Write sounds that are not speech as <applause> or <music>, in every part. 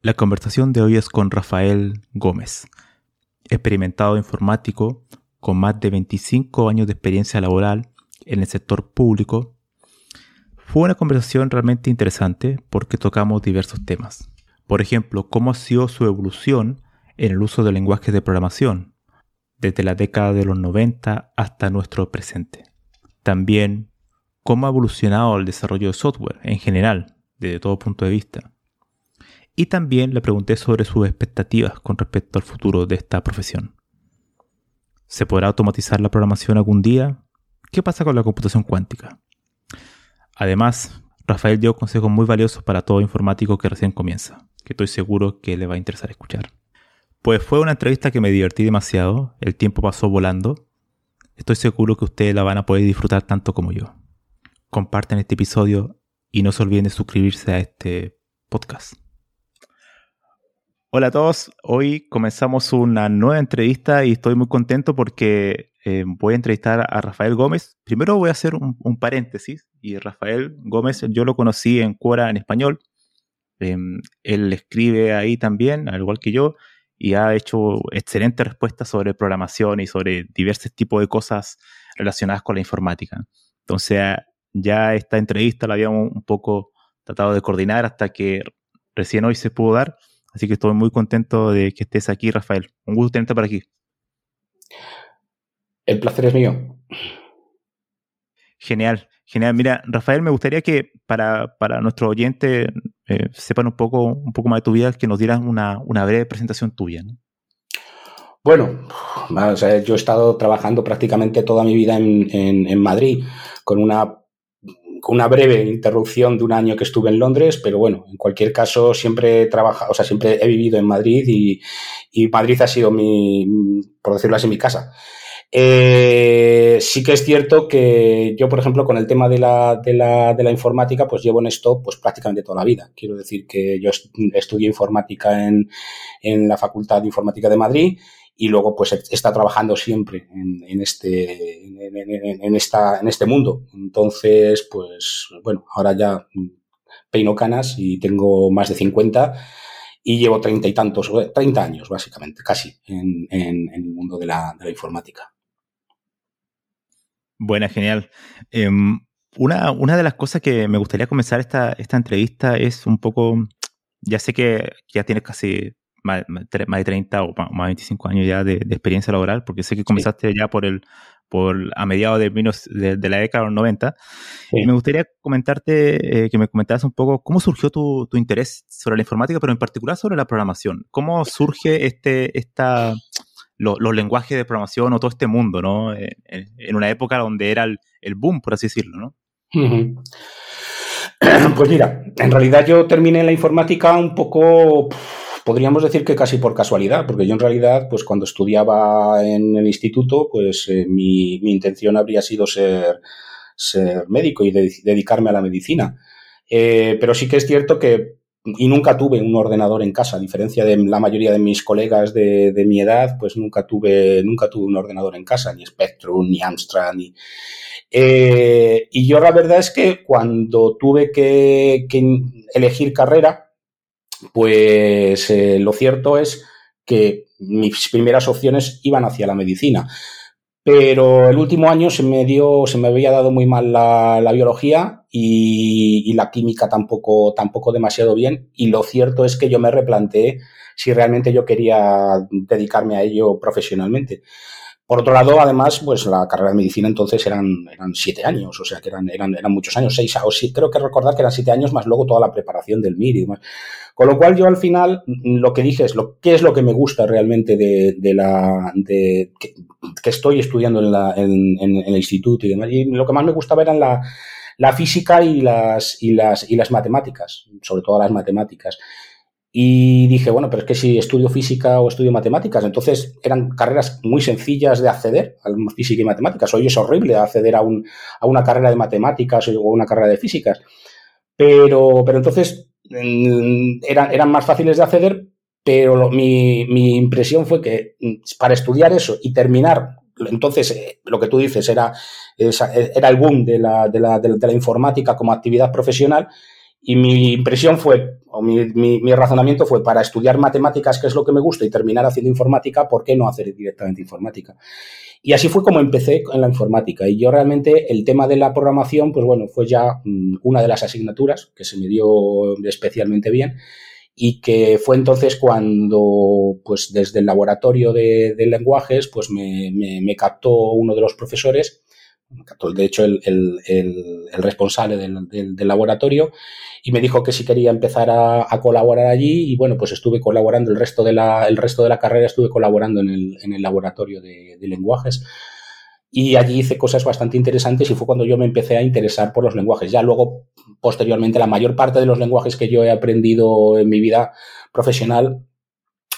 La conversación de hoy es con Rafael Gómez, experimentado informático con más de 25 años de experiencia laboral en el sector público. Fue una conversación realmente interesante porque tocamos diversos temas. Por ejemplo, cómo ha sido su evolución en el uso de lenguajes de programación, desde la década de los 90 hasta nuestro presente. También cómo ha evolucionado el desarrollo de software en general, desde todo punto de vista. Y también le pregunté sobre sus expectativas con respecto al futuro de esta profesión. ¿Se podrá automatizar la programación algún día? ¿Qué pasa con la computación cuántica? Además, Rafael dio consejos muy valiosos para todo informático que recién comienza, que estoy seguro que le va a interesar escuchar. Pues fue una entrevista que me divertí demasiado, el tiempo pasó volando. Estoy seguro que ustedes la van a poder disfrutar tanto como yo. Comparten este episodio y no se olviden de suscribirse a este podcast. Hola a todos, hoy comenzamos una nueva entrevista y estoy muy contento porque eh, voy a entrevistar a Rafael Gómez. Primero voy a hacer un, paréntesis y Rafael Gómez yo lo conocí en Quora en español. Em, él escribe ahí también, al igual que yo, y ha hecho excelentes respuestas sobre programación y sobre diversos tipos de cosas relacionadas con la informática. Entonces, ya esta entrevista la habíamos un poco tratado de coordinar hasta que recién hoy se pudo dar. Así que estoy muy contento de que estés aquí, Rafael. Un gusto tenerte por aquí. El placer es mío. Genial, genial. Mira, Rafael, me gustaría que para, para nuestros oyentes eh, sepan un poco, un poco más de tu vida, que nos dieras una, breve presentación tuya. Bueno, yo he estado trabajando prácticamente toda mi vida en, Madrid, con una, una breve interrupción de un año que estuve en Londres, pero bueno, en cualquier caso siempre he trabajado, o sea, siempre he vivido en Madrid y, y Madrid ha sido mi, por decirlo así, mi casa. Eh, sí que es cierto que yo, por ejemplo, con el tema de la, de la, de la informática, pues llevo en esto pues prácticamente toda la vida. Quiero decir que yo estudié informática en, en la Facultad de Informática de Madrid y luego pues estado trabajando siempre en, este, en, esta, en este mundo. Entonces, pues bueno, ahora ya peino canas y tengo más de 50 y llevo treinta y tantos, 30 años básicamente, casi, en, en, el mundo de la, de la informática. Buena, genial. Em, una, una, de las cosas que me gustaría comenzar esta, esta entrevista es un poco, ya sé que ya tienes casi más, de 30 o más de 25 años ya de, experiencia laboral, porque sé que comenzaste ya por el por a mediados de, de, de la década de los 90. Y me gustaría comentarte, eh, que me comentaras un poco cómo surgió tu, tu, interés sobre la informática, pero en particular sobre la programación. ¿Cómo surge este, esta, los lenguajes de programación o todo este mundo, ¿no? Eh, en, una época donde era el, boom, por así decirlo, ¿no? <clears throat> Pues mira, en realidad yo terminé la informática un poco, podríamos decir que casi por casualidad, porque yo en realidad, pues cuando estudiaba en el instituto, pues eh, mi, intención habría sido ser, médico y dedicarme a la medicina. Eh, pero sí que es cierto que y nunca tuve un ordenador en casa, a diferencia de la mayoría de mis colegas de, mi edad, pues nunca tuve, nunca tuve un ordenador en casa, ni Spectrum, ni Amstrad, ni... Eh, y yo la verdad es que cuando tuve que, elegir carrera, pues eh, lo cierto es que mis primeras opciones iban hacia la medicina. pero el último año se me dio, se me había dado muy mal la, biología y, la química tampoco, tampoco demasiado bien. Y lo cierto es que yo me replanteé si realmente yo quería dedicarme a ello profesionalmente. Por otro lado, además, pues la carrera de medicina entonces eran, eran siete años, o sea que eran, eran, eran muchos años, seis, o sí, creo que recordar que eran siete años más luego toda la preparación del MIR y demás. Con lo cual yo al final lo que dije es lo, qué es lo que me gusta realmente de, de la, de, que, estoy estudiando en, la, en, en, el instituto y demás. Y lo que más me gustaba eran la, la física y las, y las, y las matemáticas, sobre todo las matemáticas. Y dije, bueno, pero es que si estudio física o estudio matemáticas, entonces eran carreras muy sencillas de acceder a física y matemáticas. Hoy es horrible acceder a, un, a una carrera de matemáticas o una carrera de físicas. Pero, pero entonces eran, eran más fáciles de acceder, pero mi, mi, impresión fue que mm, para estudiar eso y terminar, entonces eh, lo que tú dices era, era el boom de la, de la, de la informática como actividad profesional y mi impresión fue, o mi, mi, razonamiento fue, para estudiar matemáticas, que es lo que me gusta, y terminar haciendo informática, ¿por qué no hacer directamente informática? Y así fue como empecé en la informática. Y yo realmente el tema de la programación, pues bueno, fue ya mm, una de las asignaturas que se me dio especialmente bien y que fue entonces cuando, pues desde el laboratorio de, lenguajes, pues me, me, me captó uno de los profesores de hecho el, el, responsable del, del, laboratorio, y me dijo que si quería empezar a, a, colaborar allí y bueno, pues estuve colaborando el resto de la, el resto de la carrera, estuve colaborando en el, en laboratorio de, de lenguajes y allí hice cosas bastante interesantes y fue cuando yo me empecé a interesar por los lenguajes. Ya luego, posteriormente, la mayor parte de los lenguajes que yo he aprendido en mi vida profesional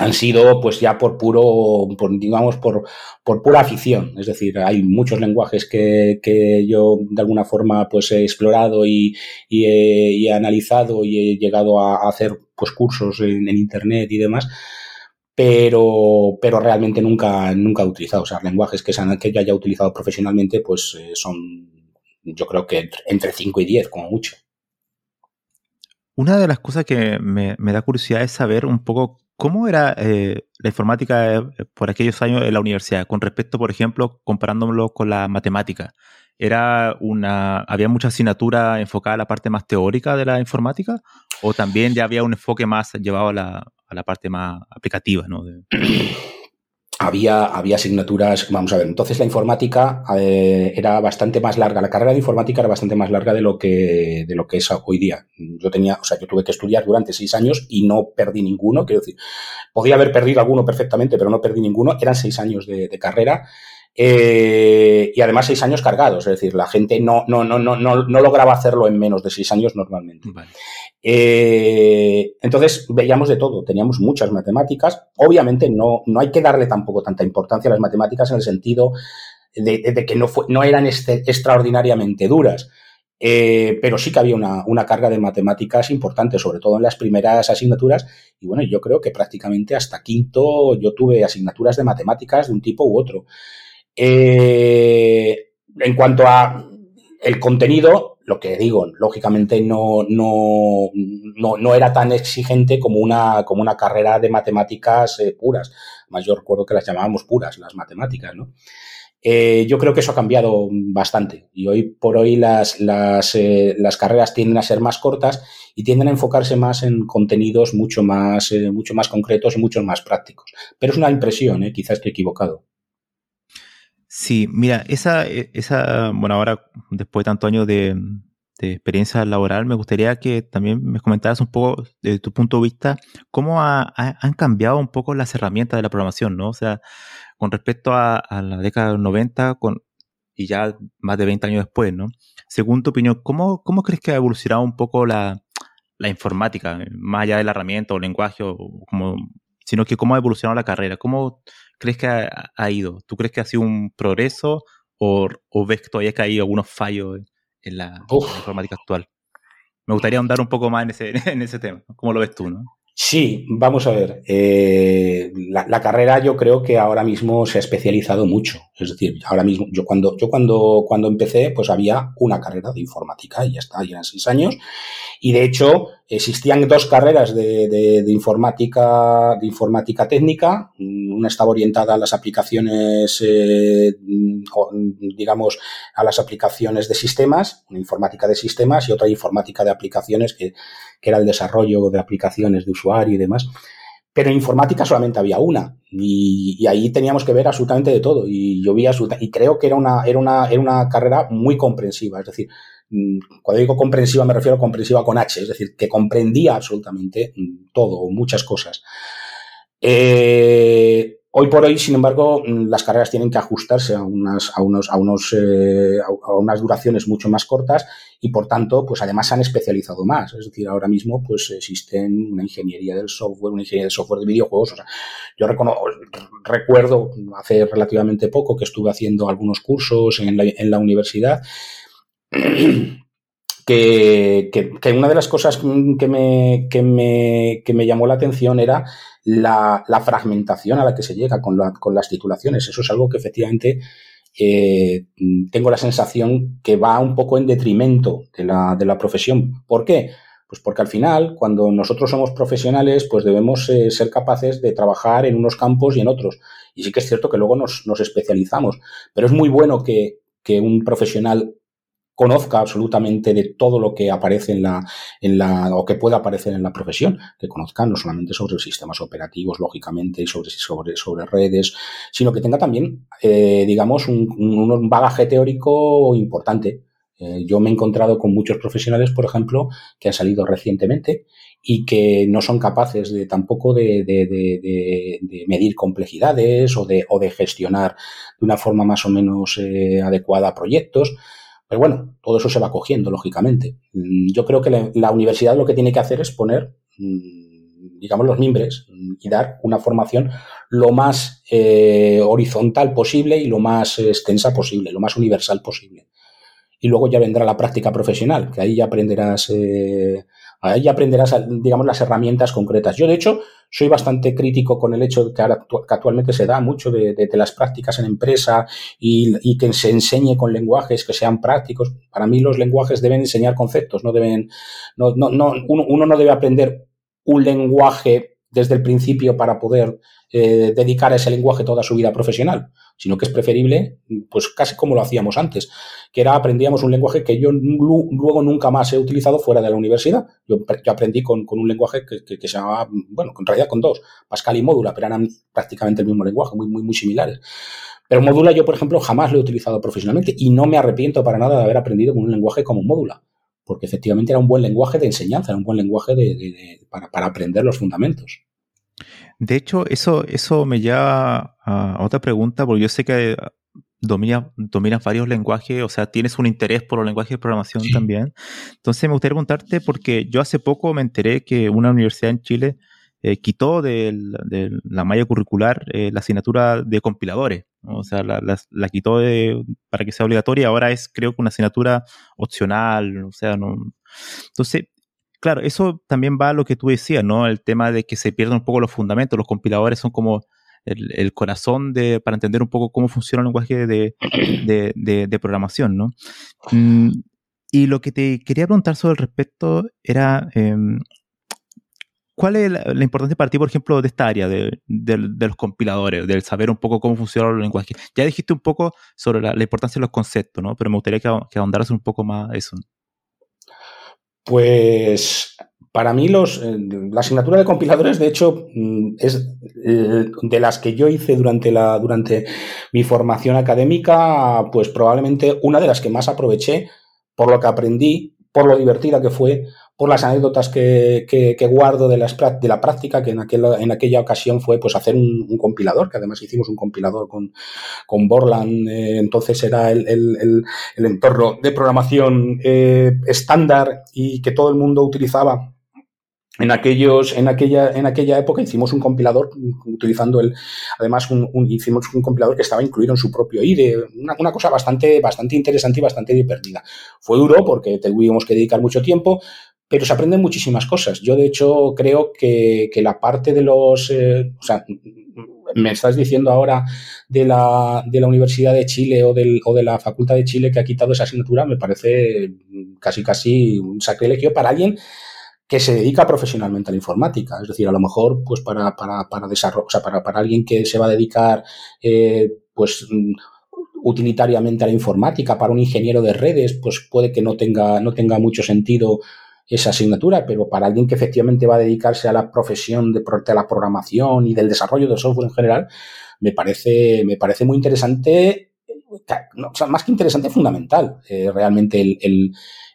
han sido pues ya por puro, por, digamos, por, por pura afición. Es decir, hay muchos lenguajes que, que yo de alguna forma pues he explorado y, y, he, analizado y he llegado a, hacer pues cursos en, internet y demás. Pero, pero realmente nunca, nunca he utilizado. O sea, lenguajes que, sean, que yo haya utilizado profesionalmente, pues eh, son, yo creo que entre 5 y 10, como mucho. Una de las cosas que me, me da curiosidad es saber un poco ¿Cómo era eh, la informática eh, por aquellos años en la universidad con respecto, por ejemplo, comparándolo con la matemática? ¿Era una, ¿Había mucha asignatura enfocada a la parte más teórica de la informática? ¿O también ya había un enfoque más llevado a la, a la parte más aplicativa? ¿no? <clears throat> había, había asignaturas, vamos a ver, entonces la informática eh, era bastante más larga, la carrera de informática era bastante más larga de lo que, de lo que es hoy día. Yo tenía, o sea, yo tuve que estudiar durante seis años y no perdí ninguno, quiero decir, podía haber perdido alguno perfectamente, pero no perdí ninguno, eran seis años de, de carrera. Eh, y además seis años cargados, es decir, la gente no, no, no, no, no, no lograba hacerlo en menos de seis años normalmente. Eh, entonces veíamos de todo, teníamos muchas matemáticas. Obviamente no, no hay que darle tampoco tanta importancia a las matemáticas en el sentido de, que no, no eran extraordinariamente duras. Eh, pero sí que había una, una, carga de matemáticas importante, sobre todo en las primeras asignaturas. Y bueno, yo creo que prácticamente hasta quinto yo tuve asignaturas de matemáticas de un tipo u otro. Eh, en cuanto a el contenido, lo que digo, lógicamente no, no, no, no, era tan exigente como una, como una carrera de matemáticas eh, puras. Más yo recuerdo que las llamábamos puras, las matemáticas, ¿no? Eh, yo creo que eso ha cambiado bastante y hoy por hoy las, las, eh, las, carreras tienden a ser más cortas y tienden a enfocarse más en contenidos mucho más, mucho más concretos y mucho más prácticos. Pero es una impresión, quizás estoy equivocado. Sí, mira, esa, e, esa, bueno, ahora después de tantos años de, experiencia laboral, me gustaría que también me comentaras un poco desde tu punto de vista cómo han cambiado un poco las herramientas de la programación, ¿no? O sea, con respecto a, la década de los 90 con, y ya más de 20 años después, ¿no? Según tu opinión, ¿cómo, cómo crees que ha evolucionado un poco la, la informática, más allá de la herramienta o lenguaje, o como, sino que cómo ha evolucionado la carrera? ¿Cómo crees que ha, ido? ¿Tú crees que ha sido un progreso o, o ves que todavía que hay algunos fallos en la, informática actual? Me gustaría ahondar un poco más en ese, <laughs> en ese tema. ¿Cómo lo ves tú? ¿no? Sí, vamos a ver. Eh, la, la, carrera yo creo que ahora mismo se ha especializado mucho. Es decir, ahora mismo, yo cuando, yo cuando, cuando empecé, pues había una carrera de informática y ya está, y eran seis años. Y de hecho, Existían dos carreras de, informática, de informática técnica. Una estaba orientada a las aplicaciones, eh, digamos, a las aplicaciones de sistemas, una informática de sistemas y otra informática de aplicaciones que, era el desarrollo de aplicaciones de usuario y demás. Pero en informática solamente había una y, ahí teníamos que ver absolutamente de todo y yo vi y creo que era una, era una, era una carrera muy comprensiva, es decir, cuando digo comprensiva me refiero a comprensiva con H, es decir, que comprendía absolutamente mm, todo, muchas cosas. Eh, hoy por hoy, sin embargo, mm, las carreras tienen que ajustarse a unas, a unos, a unos, eh, a unas duraciones mucho más cortas y por tanto, pues además se han especializado más. Es decir, ahora mismo, pues existen una ingeniería del software, una ingeniería del software de videojuegos. Yo recuerdo hace relativamente poco que estuve haciendo algunos cursos en en la universidad <clears throat> que, que, una de las cosas que me, que me, me llamó la atención era la, la, fragmentación a la que se llega con, con las titulaciones. Eso es algo que efectivamente eh, tengo la sensación que va un poco en detrimento de la, de la profesión. ¿Por qué? Pues porque al final, cuando nosotros somos profesionales, pues debemos eh, ser capaces de trabajar en unos campos y en otros. Y sí que es cierto que luego nos, nos especializamos. Pero es muy bueno que, que un profesional conozca absolutamente de todo lo que aparece en la, en la, o que pueda aparecer en la profesión, que conozca no solamente sobre sistemas operativos, lógicamente, y sobre, sobre, sobre redes, sino que tenga también, eh, digamos, un, un, bagaje teórico importante. Eh, yo me he encontrado con muchos profesionales, por ejemplo, que han salido recientemente y que no son capaces de tampoco de, de, de, de medir complejidades o de, o de gestionar de una forma más o menos eh, adecuada proyectos. Pero bueno, todo eso se va cogiendo, lógicamente. Mm, yo creo que la, universidad lo que tiene que hacer es poner, mm, digamos, los mimbres y dar una formación lo más eh, horizontal posible y lo más extensa posible, lo más universal posible. Y luego ya vendrá la práctica profesional, que ahí ya aprenderás eh, Ahí aprenderás, digamos, las herramientas concretas. Yo, de hecho, soy bastante crítico con el hecho de que, actualmente se da mucho de, las prácticas en empresa y, que se enseñe con lenguajes que sean prácticos. Para mí los lenguajes deben enseñar conceptos, no deben, no, no, no, uno no debe aprender un lenguaje desde el principio para poder eh, dedicar a ese lenguaje toda su vida profesional, sino que es preferible, pues casi como lo hacíamos antes, que era aprendíamos un lenguaje que yo luego nunca más he utilizado fuera de la universidad. Yo, aprendí con, un lenguaje que, se llamaba, bueno, en realidad con dos, Pascal y Módula, pero eran prácticamente el mismo lenguaje, muy, muy, muy similares. Pero Módula yo, por ejemplo, jamás lo he utilizado profesionalmente y no me arrepiento para nada de haber aprendido con un lenguaje como Módula, porque efectivamente era un buen lenguaje de enseñanza, era un buen lenguaje para, para aprender los fundamentos. De hecho, eso, eso me lleva a otra pregunta, porque yo sé que dominas, dominas varios lenguajes, o sea, tienes un interés por los lenguajes de programación también. Entonces, me gustaría preguntarte, porque yo hace poco me enteré que una universidad en Chile eh, quitó de, la malla curricular eh, la asignatura de compiladores. O sea, la, la, quitó para que sea obligatoria. Ahora es, creo que, una asignatura opcional. O sea, no. Entonces, Claro, eso también va a lo que tú decías, ¿no? El tema de que se pierden un poco los fundamentos. Los compiladores son como el, corazón de, para entender un poco cómo funciona el lenguaje de, programación, ¿no? Mm, y lo que te quería preguntar sobre el respecto era, em, ¿cuál es la, importancia para ti, por ejemplo, de esta área de, los compiladores, del saber un poco cómo funcionan los lenguajes? Ya dijiste un poco sobre la, importancia de los conceptos, ¿no? Pero me gustaría que, que ahondaras un poco más eso. Pues para mí los, eh, la asignatura de compiladores, de hecho, mm, es eh, de las que yo hice durante, la, durante mi formación académica, pues probablemente una de las que más aproveché por lo que aprendí, por lo divertida que fue, por las anécdotas que, que, guardo de, las, de la práctica, que en, aquel, en aquella ocasión fue pues hacer un, compilador, que además hicimos un compilador con, con Borland, eh, entonces era el, el, entorno de programación eh, estándar y que todo el mundo utilizaba en aquellos, en aquella, en aquella época hicimos un compilador utilizando el, además un, hicimos un compilador que estaba incluido en su propio IDE, una, una, cosa bastante, bastante interesante y bastante divertida. Fue duro porque tuvimos que dedicar mucho tiempo, pero se aprenden muchísimas cosas. Yo, de hecho, creo que, la parte de los... Eh, o sea, me estás diciendo ahora de la, de la Universidad de Chile o, del, o de la Facultad de Chile que ha quitado esa asignatura, me parece casi casi un sacrilegio para alguien que se dedica profesionalmente a la informática. Es decir, a lo mejor, pues para, para, para desarrollo, o sea, para, para alguien que se va a dedicar, eh, pues utilitariamente a la informática, para un ingeniero de redes, pues puede que no tenga, no tenga mucho sentido esa asignatura, pero para alguien que efectivamente va a dedicarse a la profesión de, de la programación y del desarrollo del software en general, me parece, me parece muy interesante, sea, más que interesante, fundamental, eh, realmente el, el,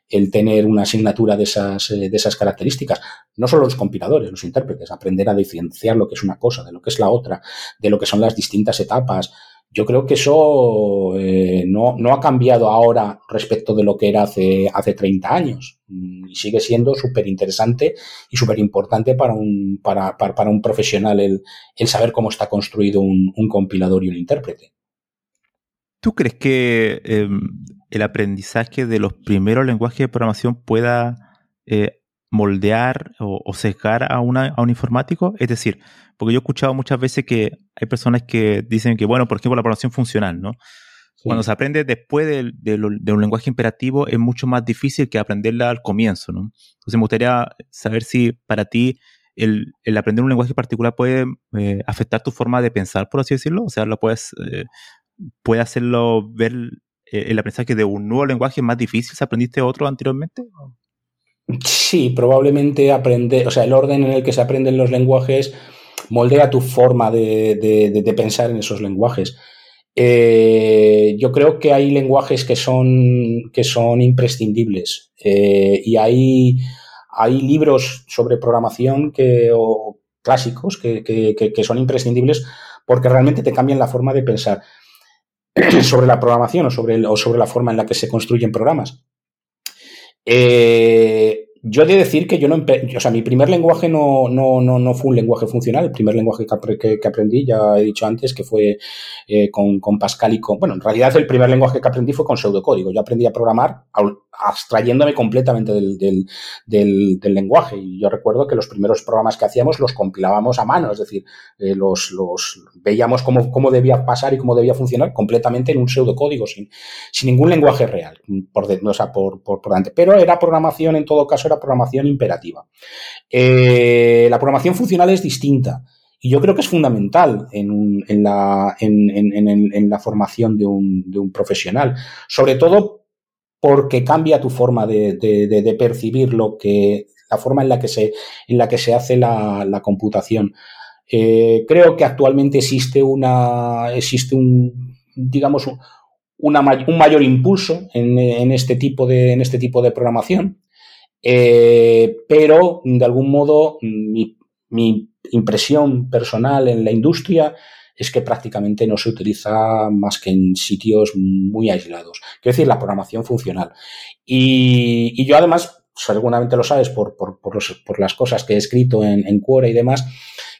el, tener una asignatura de esas, eh, de esas características. No solo los compiladores, los intérpretes, aprender a diferenciar lo que es una cosa de lo que es la otra, de lo que son las distintas etapas, yo creo que eso eh, no, ha cambiado ahora respecto de lo que era hace, hace 30 años mm, y sigue siendo súper interesante y súper importante para un, profesional el, saber cómo está construido un, compilador y un intérprete. ¿Tú crees que eh, el aprendizaje de los primeros lenguajes de programación pueda eh, moldear o, o sesgar a, una, a un informático? Es decir, porque yo he escuchado muchas veces que hay personas que dicen que, bueno, por ejemplo, la programación funcional, ¿no? Cuando se aprende después de, de, de, un lenguaje imperativo es mucho más difícil que aprenderla al comienzo, ¿no? Entonces me gustaría saber si para ti el, el aprender un lenguaje particular puede eh, afectar tu forma de pensar, por así decirlo. O sea, lo puedes, eh, puede hacerlo ver eh, el aprendizaje de un nuevo lenguaje más difícil si aprendiste otro anteriormente. Sí, probablemente aprender, o sea, el orden en el que se aprenden los lenguajes moldea tu forma de, pensar en esos lenguajes. Eh, yo creo que hay lenguajes que son, que son imprescindibles eh, y hay, hay libros sobre programación que, o clásicos que, que, que, son imprescindibles porque realmente te cambian la forma de pensar <clears throat> sobre la programación o sobre, el, o sobre la forma en la que se construyen programas. Eh, yo he de decir que yo no, o sea, mi primer lenguaje no, no, no, no fue un lenguaje funcional. El primer lenguaje que, que, aprendí, ya he dicho antes, que fue eh, con, con, Pascal y con, bueno, en realidad el primer lenguaje que aprendí fue con pseudocódigo. Yo aprendí a programar abstrayéndome completamente del, del, lenguaje. Y yo recuerdo que los primeros programas que hacíamos los compilábamos a mano, es decir, eh, los, los veíamos cómo, cómo debía pasar y cómo debía funcionar completamente en un pseudocódigo, sin, sin ningún lenguaje real, por, por, por, por delante. Pero era programación, en todo caso, era programación imperativa. Eh, la programación funcional es distinta. Y yo creo que es fundamental en, en, la, en, en, la, formación de un, de un, profesional. Sobre todo porque cambia tu forma de, percibir lo que, la forma en la que se, en la que se hace la, computación. Eh, creo que actualmente existe una, existe un, digamos, un mayor impulso en, este tipo de, en este tipo de programación. Eh, pero, de algún modo, mi, impresión personal en la industria es que prácticamente no se utiliza más que en sitios muy aislados. Quiero decir, la programación funcional. Y, yo además, seguramente lo sabes por, por, por, los, por, las cosas que he escrito en, en Quora y demás,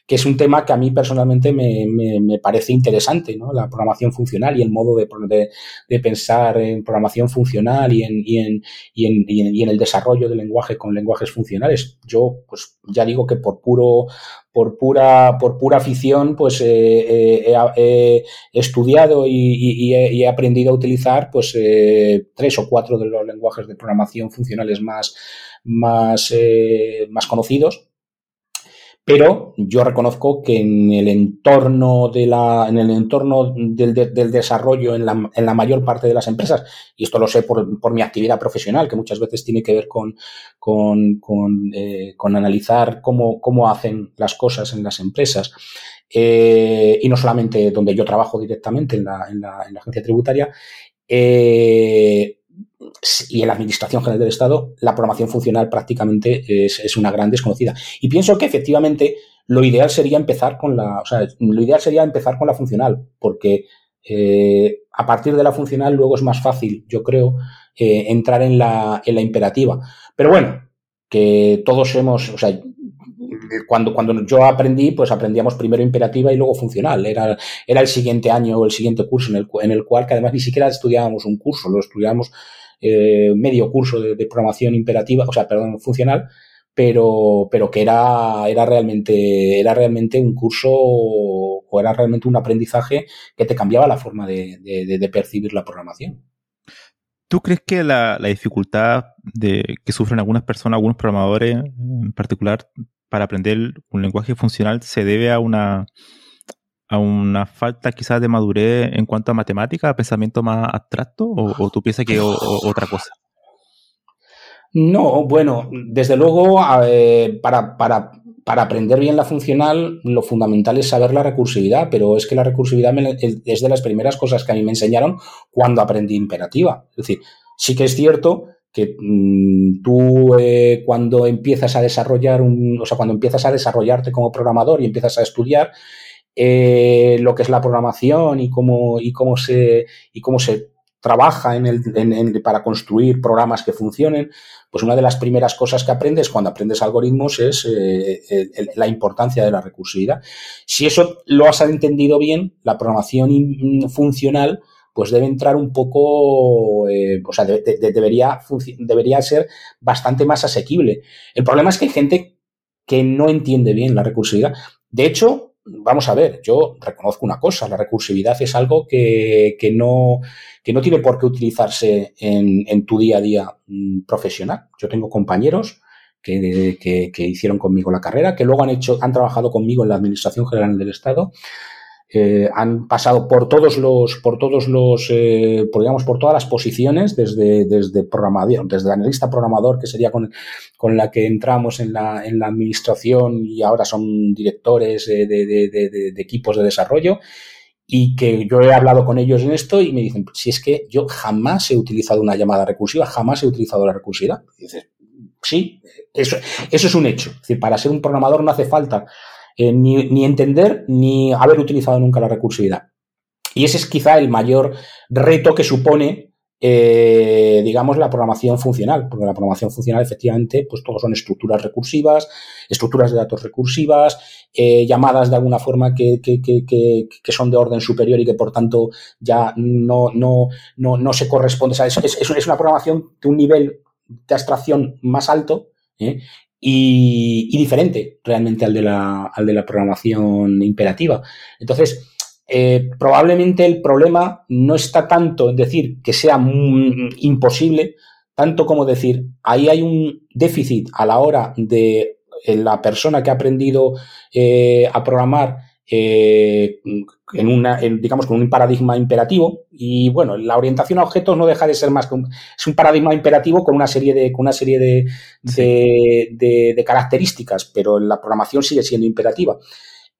que es un tema que a mí personalmente me, me, me parece interesante, ¿no? La programación funcional y el modo de, de, de pensar en programación funcional y en, y, en, y, en, y, en, el desarrollo del lenguaje con lenguajes funcionales. Yo, pues ya digo que por puro, por pura, por pura afición, pues eh, eh, he, estudiado y, y, he, aprendido a utilizar pues eh, tres o cuatro de los lenguajes de programación funcionales más, más, más conocidos pero yo reconozco que en el entorno de la, en el entorno del, de, del desarrollo en la, en la, mayor parte de las empresas, y esto lo sé por, por mi actividad profesional, que muchas veces tiene que ver con, con, con, eh, con analizar cómo, cómo hacen las cosas en las empresas, eh, y no solamente donde yo trabajo directamente en la, en la, en la agencia tributaria, eh, y en la Administración General del Estado, la programación funcional prácticamente es, una gran desconocida. Y pienso que efectivamente lo ideal sería empezar con la, lo ideal sería empezar con la funcional, porque eh, a partir de la funcional luego es más fácil, yo creo, eh, entrar en la, en la imperativa. Pero bueno, que todos hemos, o sea, cuando, cuando yo aprendí, pues aprendíamos primero imperativa y luego funcional. Era, era el siguiente año o el siguiente curso en el, en el cual, que además ni siquiera estudiábamos un curso, lo estudiábamos eh, medio curso de, programación imperativa, o sea, perdón, funcional, pero, pero que era, era, realmente, era realmente un curso o era realmente un aprendizaje que te cambiaba la forma de, percibir la programación. ¿Tú crees que la, dificultad de, que sufren algunas personas, algunos programadores en particular, para aprender un lenguaje funcional se debe a una, a una falta quizás de madurez en cuanto a matemática, a pensamiento más abstracto, o, tú piensas que es otra cosa? No, bueno, desde luego, para, para, para, aprender bien la funcional, lo fundamental es saber la recursividad, pero es que la recursividad es de las primeras cosas que a mí me enseñaron cuando aprendí imperativa. Es decir, sí que es cierto que mm, tú eh, cuando empiezas a desarrollar un, o sea, cuando empiezas a desarrollarte como programador y empiezas a estudiar, eh, lo que es la programación y cómo, y cómo, se, y cómo se trabaja en el, para construir programas que funcionen, pues una de las primeras cosas que aprendes cuando aprendes algoritmos es eh, la importancia de la recursividad. Si eso lo has entendido bien, la programación funcional pues debe entrar un poco, eh, o sea, debería, debería ser bastante más asequible. El problema es que hay gente que no entiende bien la recursividad. De hecho, vamos a ver, yo reconozco una cosa, la recursividad es algo que, no, que no tiene por qué utilizarse en, tu día a día mm, profesional. Yo tengo compañeros que, que, hicieron conmigo la carrera, que luego han hecho, han trabajado conmigo en la Administración General del Estado eh, han pasado por todos los, por todos los, eh, digamos, por todas las posiciones, desde, desde programador, desde analista programador, que sería con, con la que entramos en la, en la administración y ahora son directores de, de, equipos de desarrollo. Y que yo he hablado con ellos en esto y me dicen, si es que yo jamás he utilizado una llamada recursiva, jamás he utilizado la recursividad. Y dices, sí, eso, eso es un hecho. Para ser un programador no hace falta eh, ni, entender ni haber utilizado nunca la recursividad. Y ese es quizá el mayor reto que supone, eh, digamos, la programación funcional, porque la programación funcional efectivamente, pues todos son estructuras recursivas, estructuras de datos recursivas, eh, llamadas de alguna forma que, que, que, que, son de orden superior y que por tanto ya no, no, no, no se corresponde. Es, es, es, una programación de un nivel de abstracción más alto. Y, diferente realmente al de, la, al de la programación imperativa. Entonces, eh, probablemente el problema no está tanto en decir que sea imposible, tanto como decir, ahí hay un déficit a la hora de eh, la persona que ha aprendido eh, a programar eh, en una, digamos, con un paradigma imperativo. Y bueno, la orientación a objetos no deja de ser más que un, es un paradigma imperativo con una serie de, con una serie de, de, características, pero la programación sigue siendo imperativa.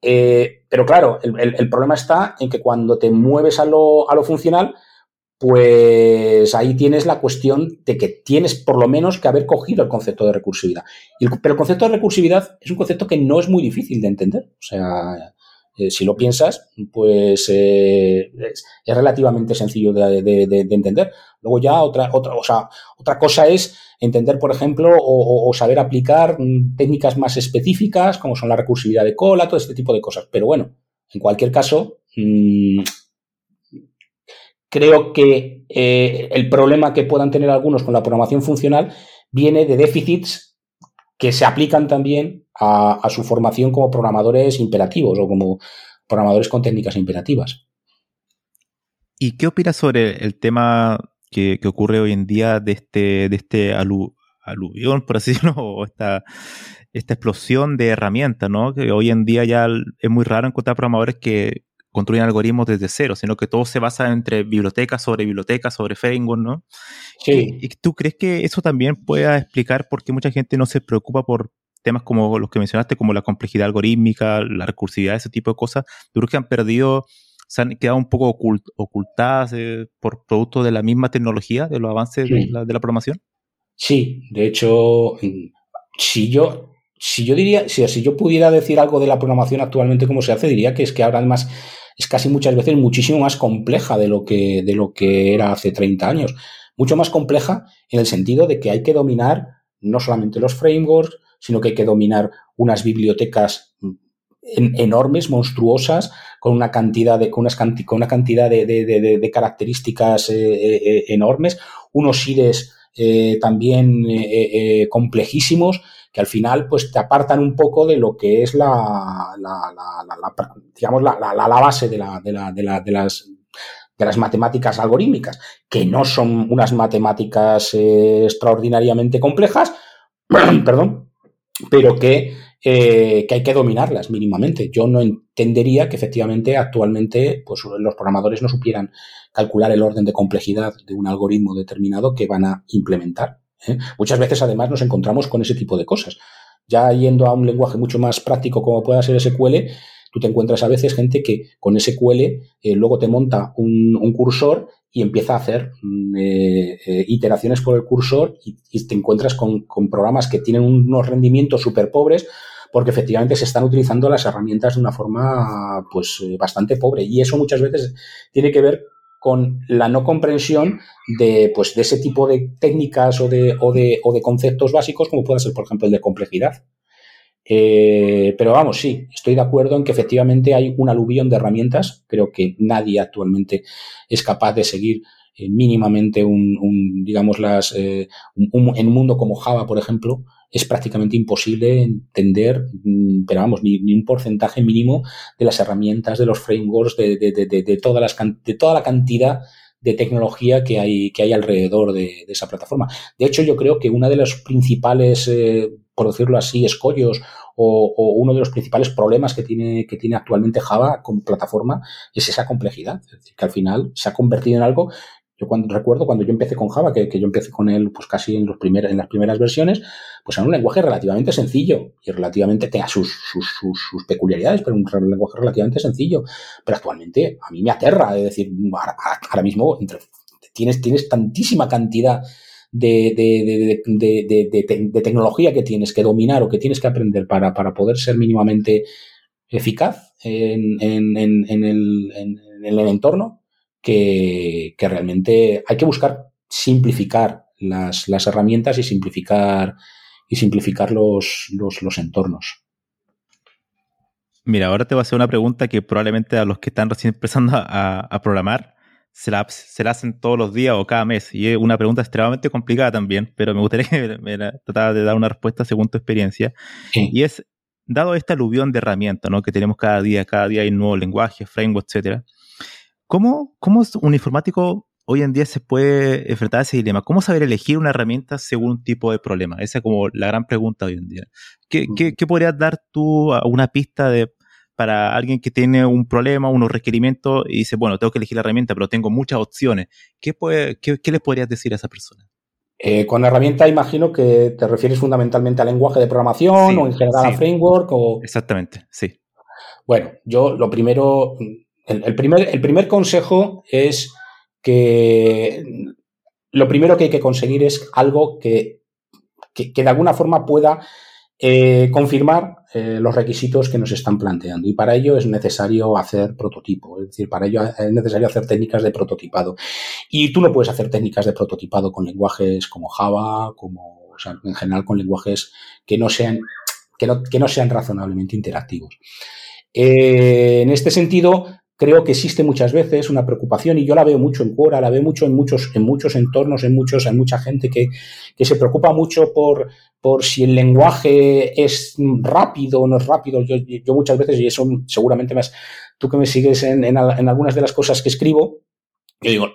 Eh, pero claro, el, problema está en que cuando te mueves a lo, a lo funcional, pues ahí tienes la cuestión de que tienes por lo menos que haber cogido el concepto de recursividad. pero el concepto de recursividad es un concepto que no es muy difícil de entender. O sea, eh, si lo piensas, pues eh, es, relativamente sencillo de, entender. Luego ya otra, otra, o sea, otra cosa es entender, por ejemplo, o, saber aplicar mm, técnicas más específicas, como son la recursividad de cola, todo este tipo de cosas. Pero bueno, en cualquier caso, mm, creo que eh, el problema que puedan tener algunos con la programación funcional viene de déficits que se aplican también a, su formación como programadores imperativos o como programadores con técnicas imperativas. ¿Y qué opinas sobre el tema que, ocurre hoy en día de este, de este aluvión, por así <laughs> decirlo, o esta, esta explosión de herramientas, ¿no? Que hoy en día ya es muy raro encontrar programadores que construyen algoritmos desde cero, sino que todo se basa entre bibliotecas sobre bibliotecas, sobre framework, ¿no? Sí. ¿Y tú crees que eso también pueda explicar por qué mucha gente no se preocupa por temas como los que mencionaste, como la complejidad algorítmica, la recursividad, ese tipo de cosas, yo creo que han perdido, se han quedado un poco ocultadas eh, por producto de la misma tecnología, de los avances de, la, programación. Sí, de hecho, si yo, si yo diría, si, si yo pudiera decir algo de la programación actualmente como se hace, diría que es que ahora además es casi muchas veces muchísimo más compleja de lo que, de lo que era hace 30 años. Mucho más compleja en el sentido de que hay que dominar no solamente los frameworks, sino que hay que dominar unas bibliotecas enormes, monstruosas, con una cantidad de, con unas con una cantidad de, características eh, eh, eh, enormes, unos IDES también complejísimos, que al final pues te apartan un poco de lo que es la, digamos la, base de, la, de, las de las matemáticas algorítmicas, que no son unas matemáticas eh, extraordinariamente complejas, <clears throat> perdón, pero que, eh, que, hay que dominarlas mínimamente. Yo no entendería que efectivamente actualmente pues, los programadores no supieran calcular el orden de complejidad de un algoritmo determinado que van a implementar. ¿Eh? Muchas veces además nos encontramos con ese tipo de cosas. Ya yendo a un lenguaje mucho más práctico como pueda ser SQL, tú te encuentras a veces gente que con SQL eh, luego te monta un, cursor y empieza a hacer mm, eh, eh, iteraciones por el cursor y, te encuentras con, programas que tienen unos rendimientos súper pobres porque efectivamente se están utilizando las herramientas de una forma pues bastante pobre y eso muchas veces tiene que ver con la no comprensión de, pues, de ese tipo de técnicas o de, o de, o de conceptos básicos como puede ser, por ejemplo, el de complejidad. Eh, pero vamos, sí, estoy de acuerdo en que efectivamente hay un aluvión de herramientas. Creo que nadie actualmente es capaz de seguir eh, mínimamente un, digamos, las, eh, en un mundo como Java, por ejemplo, es prácticamente imposible entender, mm, pero vamos, ni, un porcentaje mínimo de las herramientas, de los frameworks, de, de, de, de, todas las, de toda la cantidad de tecnología que hay, que hay alrededor de, esa plataforma. De hecho, yo creo que una de los principales por decirlo así, escollos o, uno de los principales problemas que tiene, que tiene actualmente Java como plataforma es esa complejidad. Es decir, que al final se ha convertido en algo. Yo cuando recuerdo cuando yo empecé con Java, que, yo empecé con él pues casi en, los primeros, en las primeras versiones, pues era un lenguaje relativamente sencillo y relativamente tenía sus, sus, sus, peculiaridades, pero un lenguaje relativamente sencillo. Pero actualmente a mí me aterra, es decir, ahora, mismo tienes, tienes tantísima cantidad de, de, tecnología que tienes que dominar o que tienes que aprender para, para poder ser mínimamente eficaz en, en, en, el, en el, entorno, que, que, realmente hay que buscar simplificar las, las herramientas y simplificar, y simplificar los, los, los entornos. Mira, ahora te voy a hacer una pregunta que probablemente a los que están recién empezando a, a programar se la, se hacen todos los días o cada mes. Y es una pregunta extremadamente complicada también, pero me gustaría que me, tratara de dar una respuesta según tu experiencia. Y es, dado esta aluvión de herramientas ¿no? que tenemos cada día, cada día hay nuevos lenguajes, frameworks, etcétera, ¿cómo, ¿cómo un informático hoy en día se puede enfrentar a ese dilema? ¿Cómo saber elegir una herramienta según un tipo de problema? Esa es como la gran pregunta hoy en día. ¿Qué, qué, qué podrías dar tú a una pista de para alguien que tiene un problema, unos requerimientos y dice, bueno, tengo que elegir la herramienta, pero tengo muchas opciones. ¿Qué, puede, qué, les podrías decir a esa persona? Eh, con herramienta imagino que te refieres fundamentalmente al lenguaje de programación o en general a framework. O... Exactamente, sí. Bueno, yo lo primero, el, primer, consejo es que lo primero que hay que conseguir es algo que, de alguna forma pueda eh, confirmar eh, los requisitos que nos están planteando y para ello es necesario hacer prototipo, es decir, para ello es necesario hacer técnicas de prototipado. Y tú no puedes hacer técnicas de prototipado con lenguajes como Java, como, en general con lenguajes que no sean, que no, sean razonablemente interactivos. Eh, en este sentido, creo que existe muchas veces una preocupación y yo la veo mucho en Quora, la veo mucho en muchos, en muchos entornos, en muchos, hay mucha gente que, que, se preocupa mucho por, por si el lenguaje es rápido o no es rápido. Yo, yo muchas veces, y eso seguramente más, tú que me sigues en, en, en algunas de las cosas que escribo, yo digo,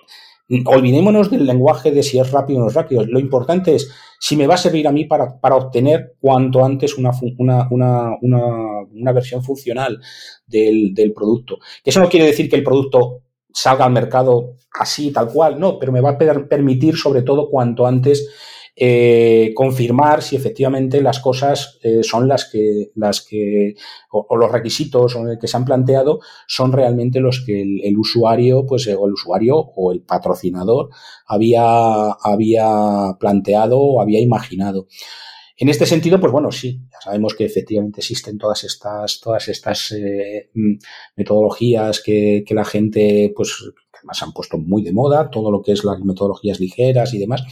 olvidémonos del lenguaje de si es rápido o no es rápido. Lo importante es si me va a servir a mí para, para obtener cuanto antes una, una, una, una versión funcional del, del, producto. Eso no quiere decir que el producto salga al mercado así, tal cual, no, pero me va a permitir sobre todo cuanto antes eh, confirmar si efectivamente las cosas eh, son las que, las que o, los requisitos que se han planteado son realmente los que el, usuario, pues, o el usuario o el patrocinador había, había planteado o había imaginado. En este sentido, pues bueno, sí, ya sabemos que efectivamente existen todas estas, todas estas eh, mm, metodologías que, que, la gente, pues, que además han puesto muy de moda, todo lo que es las metodologías ligeras y demás.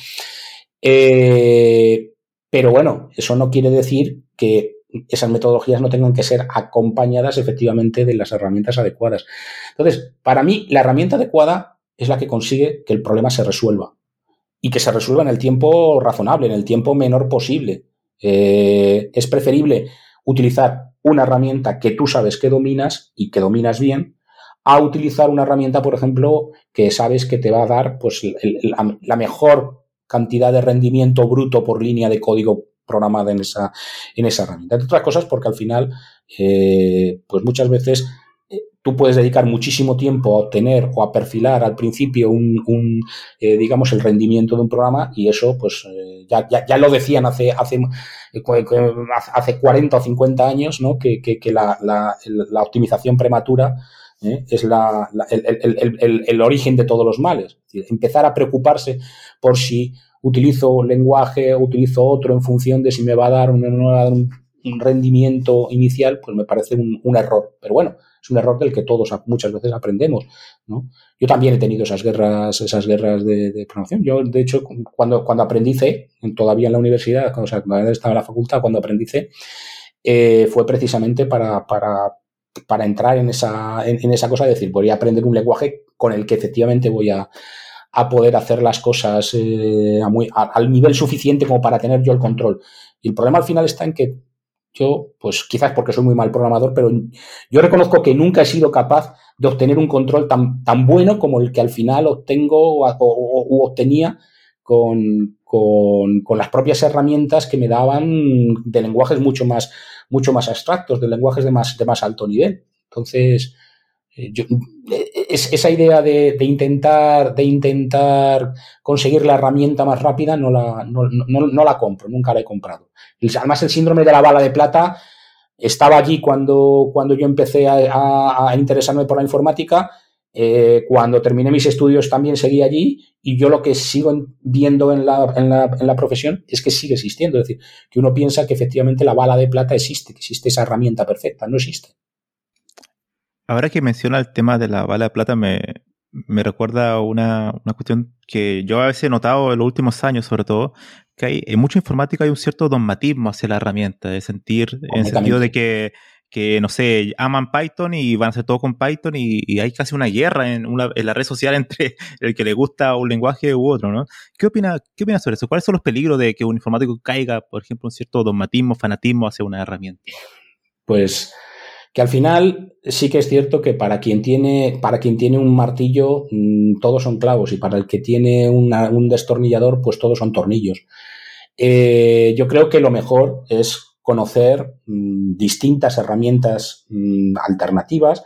Eh, pero bueno, eso no quiere decir que esas metodologías no tengan que ser acompañadas efectivamente de las herramientas adecuadas. Entonces, para mí, la herramienta adecuada es la que consigue que el problema se resuelva y que se resuelva en el tiempo razonable, en el tiempo menor posible. Eh, es preferible utilizar una herramienta que tú sabes que dominas y que dominas bien a utilizar una herramienta, por ejemplo, que sabes que te va a dar pues, la, mejor cantidad de rendimiento bruto por línea de código programada en esa, en esa herramienta. Entre otras cosas, porque al final, eh, pues muchas veces eh, tú puedes dedicar muchísimo tiempo a obtener o a perfilar al principio un, eh, digamos, el rendimiento de un programa y eso, pues, ya, ya, lo decían hace, hace, hace 40 o 50 años, ¿no? Que, que, la, la optimización prematura ¿eh? es la, el, origen de todos los males. empezar a preocuparse por si utilizo lenguaje utilizo otro en función de si me va a dar un, rendimiento inicial, pues me parece un, error. Pero bueno, es un error del que todos muchas veces aprendemos. ¿no? Yo también he tenido esas guerras, esas guerras de, programación. Yo, de hecho, cuando, cuando aprendí C, todavía en la universidad, o sea, cuando estaba en la facultad, cuando aprendí eh, fue precisamente para, para, para entrar en esa, en, esa cosa de decir, voy a aprender un lenguaje con el que efectivamente voy a, poder hacer las cosas eh, al nivel suficiente como para tener yo el control. Y el problema al final está en que yo, pues quizás porque soy muy mal programador, pero yo reconozco que nunca he sido capaz de obtener un control tan, tan bueno como el que al final obtengo o, obtenía con, con, con, las propias herramientas que me daban de lenguajes mucho más, mucho más abstractos, de lenguajes de más, de más alto nivel. Entonces, eh, eh, es, esa idea de, intentar, de intentar conseguir la herramienta más rápida no la, no, la compro, nunca la he comprado. Además, el síndrome de la bala de plata estaba allí cuando, cuando yo empecé a interesarme por la informática eh, cuando terminé mis estudios también seguí allí y yo lo que sigo viendo en la, en, la, en la, profesión es que sigue existiendo. Es decir, que uno piensa que efectivamente la bala de plata existe, que existe esa herramienta perfecta, no existe. Ahora que menciona el tema de la bala de plata, me, me recuerda una, una, cuestión que yo a veces he notado en los últimos años, sobre todo, que hay en mucha informática hay un cierto dogmatismo hacia la herramienta, de sentir, en el sentido de que que, no sé, aman Python y van a hacer todo con Python y, hay casi una guerra en, la red social entre <laughs> el que le gusta un lenguaje u otro, ¿no? ¿Qué opina, qué opina sobre eso? ¿Cuáles son los peligros de que un informático caiga, por ejemplo, un cierto dogmatismo, fanatismo hacia una herramienta? Pues que al final sí que es cierto que para quien tiene, para quien tiene un martillo, mm, todos son clavos, y para el que tiene un destornillador, pues todos son tornillos. Eh, yo creo que lo mejor es conocer mm, distintas herramientas mm, alternativas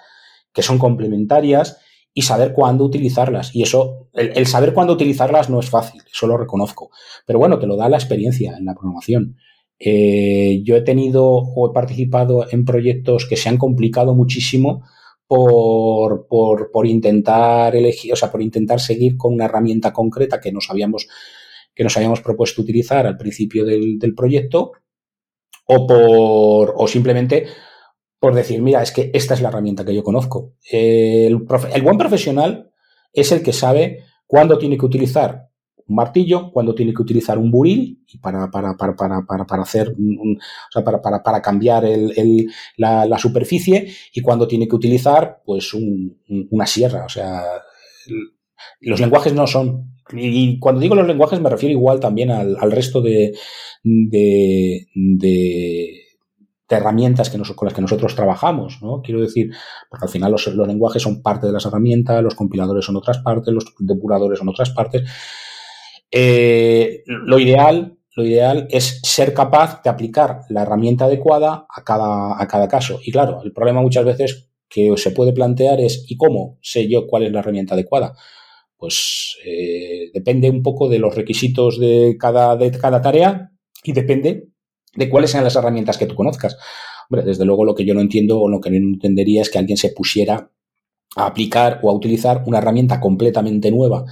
que son complementarias y saber cuándo utilizarlas. Y eso, el, saber cuándo utilizarlas no es fácil, eso lo reconozco. Pero bueno, te lo da la experiencia en la programación. Eh, yo he tenido o he participado en proyectos que se han complicado muchísimo por, por, intentar elegir, o sea, por intentar seguir con una herramienta concreta que nos habíamos, que nos habíamos propuesto utilizar al principio del proyecto o por o simplemente por decir, mira, es que esta es la herramienta que yo conozco. El, buen profesional es el que sabe cuándo tiene que utilizar un martillo, cuándo tiene que utilizar un buril y para, para, para, para, para hacer o sea, para, cambiar el, la, la, superficie y cuándo tiene que utilizar pues un, una sierra. O sea, los lenguajes no son. Y cuando digo los lenguajes me refiero igual también al, resto de, de, de, herramientas que con las que nosotros trabajamos, ¿no? Quiero decir, porque al final los, lenguajes son parte de las herramientas, los compiladores son otras partes, los depuradores son otras partes. Eh, lo ideal, lo ideal es ser capaz de aplicar la herramienta adecuada a cada, a cada caso. Y claro, el problema muchas veces que se puede plantear es ¿y cómo sé yo cuál es la herramienta adecuada? Pues eh, depende un poco de los requisitos de cada, de cada tarea y depende de cuáles sean las herramientas que tú conozcas. Hombre, desde luego lo que yo no entiendo o lo que no entendería es que alguien se pusiera a aplicar o a utilizar una herramienta completamente nueva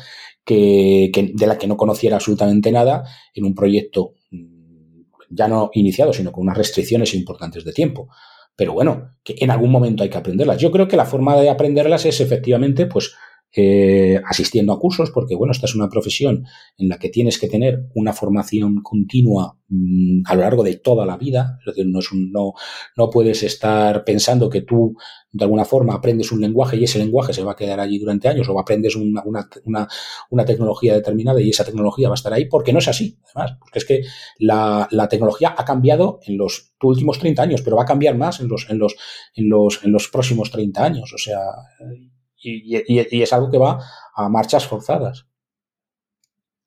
que, de la que no conociera absolutamente nada en un proyecto mm, ya no iniciado, sino con unas restricciones importantes de tiempo. Pero bueno, que en algún momento hay que aprenderlas. Yo creo que la forma de aprenderlas es efectivamente, pues, eh, asistiendo a cursos, porque bueno, esta es una profesión en la que tienes que tener una formación continua mm, a lo largo de toda la vida. Es decir, no, es un, no, no puedes estar pensando que tú de alguna forma aprendes un lenguaje y ese lenguaje se va a quedar allí durante años o aprendes una, una, una, una tecnología determinada y esa tecnología va a estar ahí, porque no es así, además, porque es que la, la tecnología ha cambiado en los últimos 30 años, pero va a cambiar más en los, en los, en los, en los próximos 30 años. O sea, y, es algo que va a marchas forzadas.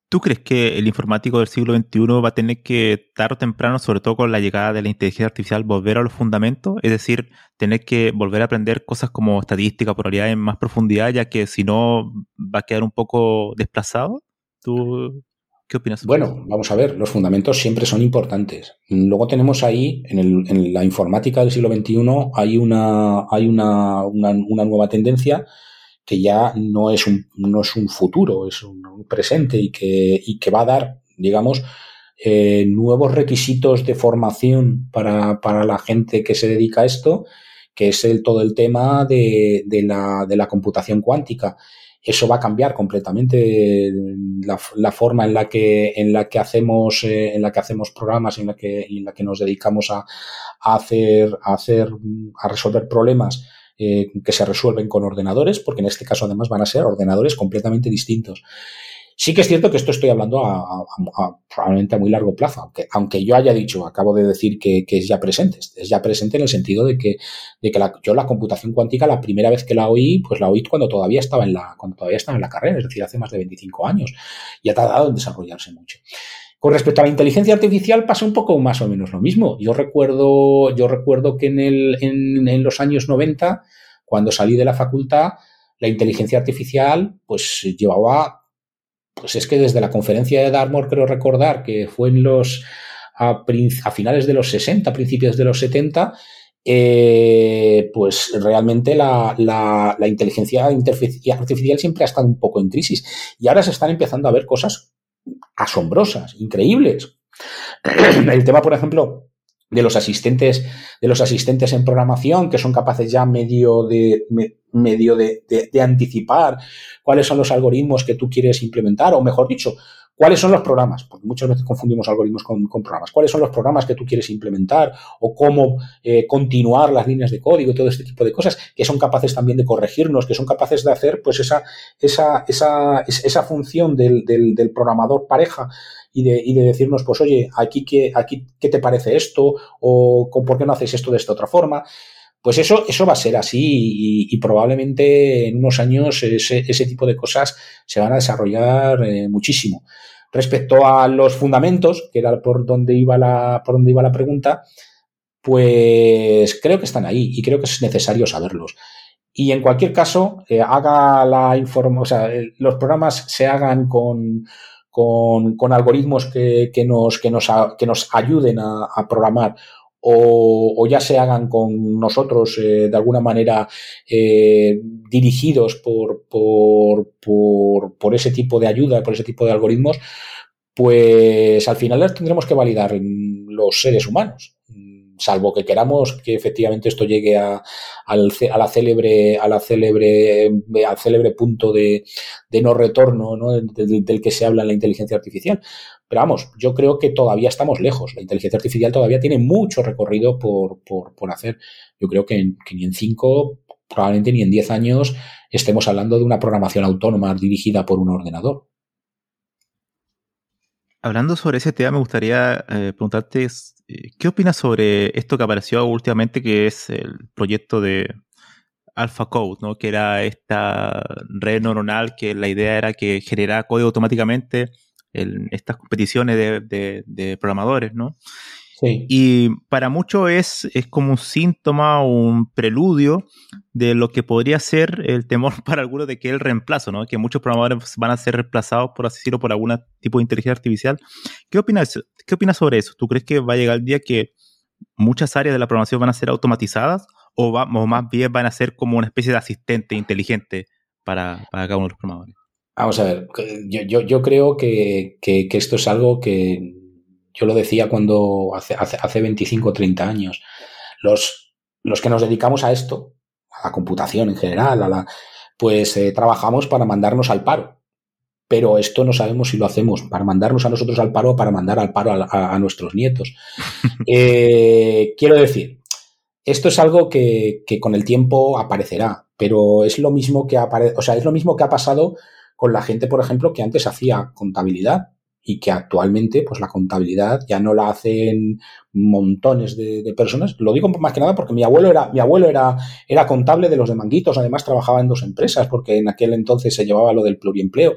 ¿Tú crees que el informático del siglo XXI va a tener que, tarde o temprano, sobre todo con la llegada de la inteligencia artificial, volver a los fundamentos? Es decir, tener que volver a aprender cosas como estadística, probabilidad en más profundidad, ya que si no va a quedar un poco desplazado. ¿Tú qué opinas? Bueno, vamos a ver, los fundamentos siempre son importantes. Luego tenemos ahí, en, la informática del siglo XXI, hay una, hay una, una nueva tendencia que ya no es un, no es un futuro, es un, presente y que, y que va a dar, digamos, eh, nuevos requisitos de formación para, para, la gente que se dedica a esto, que es el, todo el tema de, de, la, de la computación cuántica. Eso va a cambiar completamente la, forma en la que, en la que hacemos, eh, en la que hacemos programas, en la que, en la que nos dedicamos a, a hacer, a hacer, a resolver problemas eh, que se resuelven con ordenadores, porque en este caso además van a ser ordenadores completamente distintos. Sí que es cierto que esto estoy hablando a, probablemente a muy largo plazo, aunque, aunque yo haya dicho, acabo de decir que, es ya presente, es ya presente en el sentido de que, de que la, yo la computación cuántica la primera vez que la oí, pues la oí cuando todavía estaba en la, cuando todavía estaba en la carrera, es decir, hace más de 25 años, y ha tardado en desarrollarse mucho. Con respecto a la inteligencia artificial pasa un poco más o menos lo mismo. Yo recuerdo, yo recuerdo que en, el, en, los años 90, cuando salí de la facultad, la inteligencia artificial pues llevaba, pues es que desde la conferencia de Dartmouth creo recordar que fue en los, a, finales de los 60, principios de los 70, eh, pues realmente la, la, la, inteligencia artificial siempre ha estado un poco en crisis. Y ahora se están empezando a ver cosas asombrosas, increíbles. <clears throat> El tema, por ejemplo, de los asistentes, de los asistentes en programación, que son capaces ya medio de, medio de, de anticipar cuáles son los algoritmos que tú quieres implementar, o mejor dicho, ¿Cuáles son los programas? Porque muchas veces confundimos algoritmos con, programas. ¿Cuáles son los programas que tú quieres implementar? O cómo eh, continuar las líneas de código y todo este tipo de cosas que son capaces también de corregirnos, que son capaces de hacer pues esa, esa, esa, esa función del, del, programador pareja y de, y de, decirnos, pues oye, aquí qué, aquí qué te parece esto, o por qué no haces esto de esta otra forma. Pues eso, eso va a ser así y, probablemente en unos años ese, ese, tipo de cosas se van a desarrollar eh, muchísimo. Respecto a los fundamentos, que era por donde iba la, por donde iba la pregunta, pues creo que están ahí y creo que es necesario saberlos. Y en cualquier caso, eh, haga la información, o sea, los programas se hagan con, con, con algoritmos que, que, nos, que, nos, que nos ayuden a, programar o, ya se hagan con nosotros eh, de alguna manera eh, dirigidos por, por, por, por, ese tipo de ayuda, por ese tipo de algoritmos, pues al final tendremos que validar los seres humanos salvo que queramos que efectivamente esto llegue a, a la célebre, a célebre, al célebre punto de, de no retorno ¿no? Del, del, que se habla en la inteligencia artificial. Pero vamos, yo creo que todavía estamos lejos. La inteligencia artificial todavía tiene mucho recorrido por, por, por hacer. Yo creo que, que, ni en cinco, probablemente ni en diez años, estemos hablando de una programación autónoma dirigida por un ordenador. Hablando sobre ese tema, me gustaría eh, preguntarte, eh, ¿qué opinas sobre esto que apareció últimamente, que es el proyecto de AlphaCode, ¿no? que era esta red neuronal que la idea era que generara código automáticamente en estas competiciones de, de programadores, ¿no? Y para muchos es, es como un síntoma, un preludio de lo que podría ser el temor <laughs> para algunos de que el reemplazo, ¿no? Que muchos programadores van a ser reemplazados, por así decirlo, por algún tipo de inteligencia artificial. ¿Qué opinas, ¿Qué opinas sobre eso? ¿Tú crees que va a llegar el día que muchas áreas de la programación van a ser automatizadas o, va, o más bien van a ser como una especie de asistente inteligente para, para cada uno de los programadores? Vamos a ver, yo, yo, yo creo que, que, que esto es algo que yo lo decía cuando hace, hace, hace 25 o 30 años. Los, los que nos dedicamos a esto, a la computación en general, a la, pues eh, trabajamos para mandarnos al paro. Pero esto no sabemos si lo hacemos para mandarnos a nosotros al paro o para mandar al paro a, nuestros nietos. <laughs> Eh, quiero decir, esto es algo que, con el tiempo aparecerá, pero es lo mismo que o sea, es lo mismo que ha pasado con la gente, por ejemplo, que antes hacía contabilidad y que actualmente pues la contabilidad ya no la hacen montones de, personas. Lo digo más que nada porque mi abuelo era mi abuelo era era contable de los de Manguitos, además trabajaba en dos empresas porque en aquel entonces se llevaba lo del pluriempleo.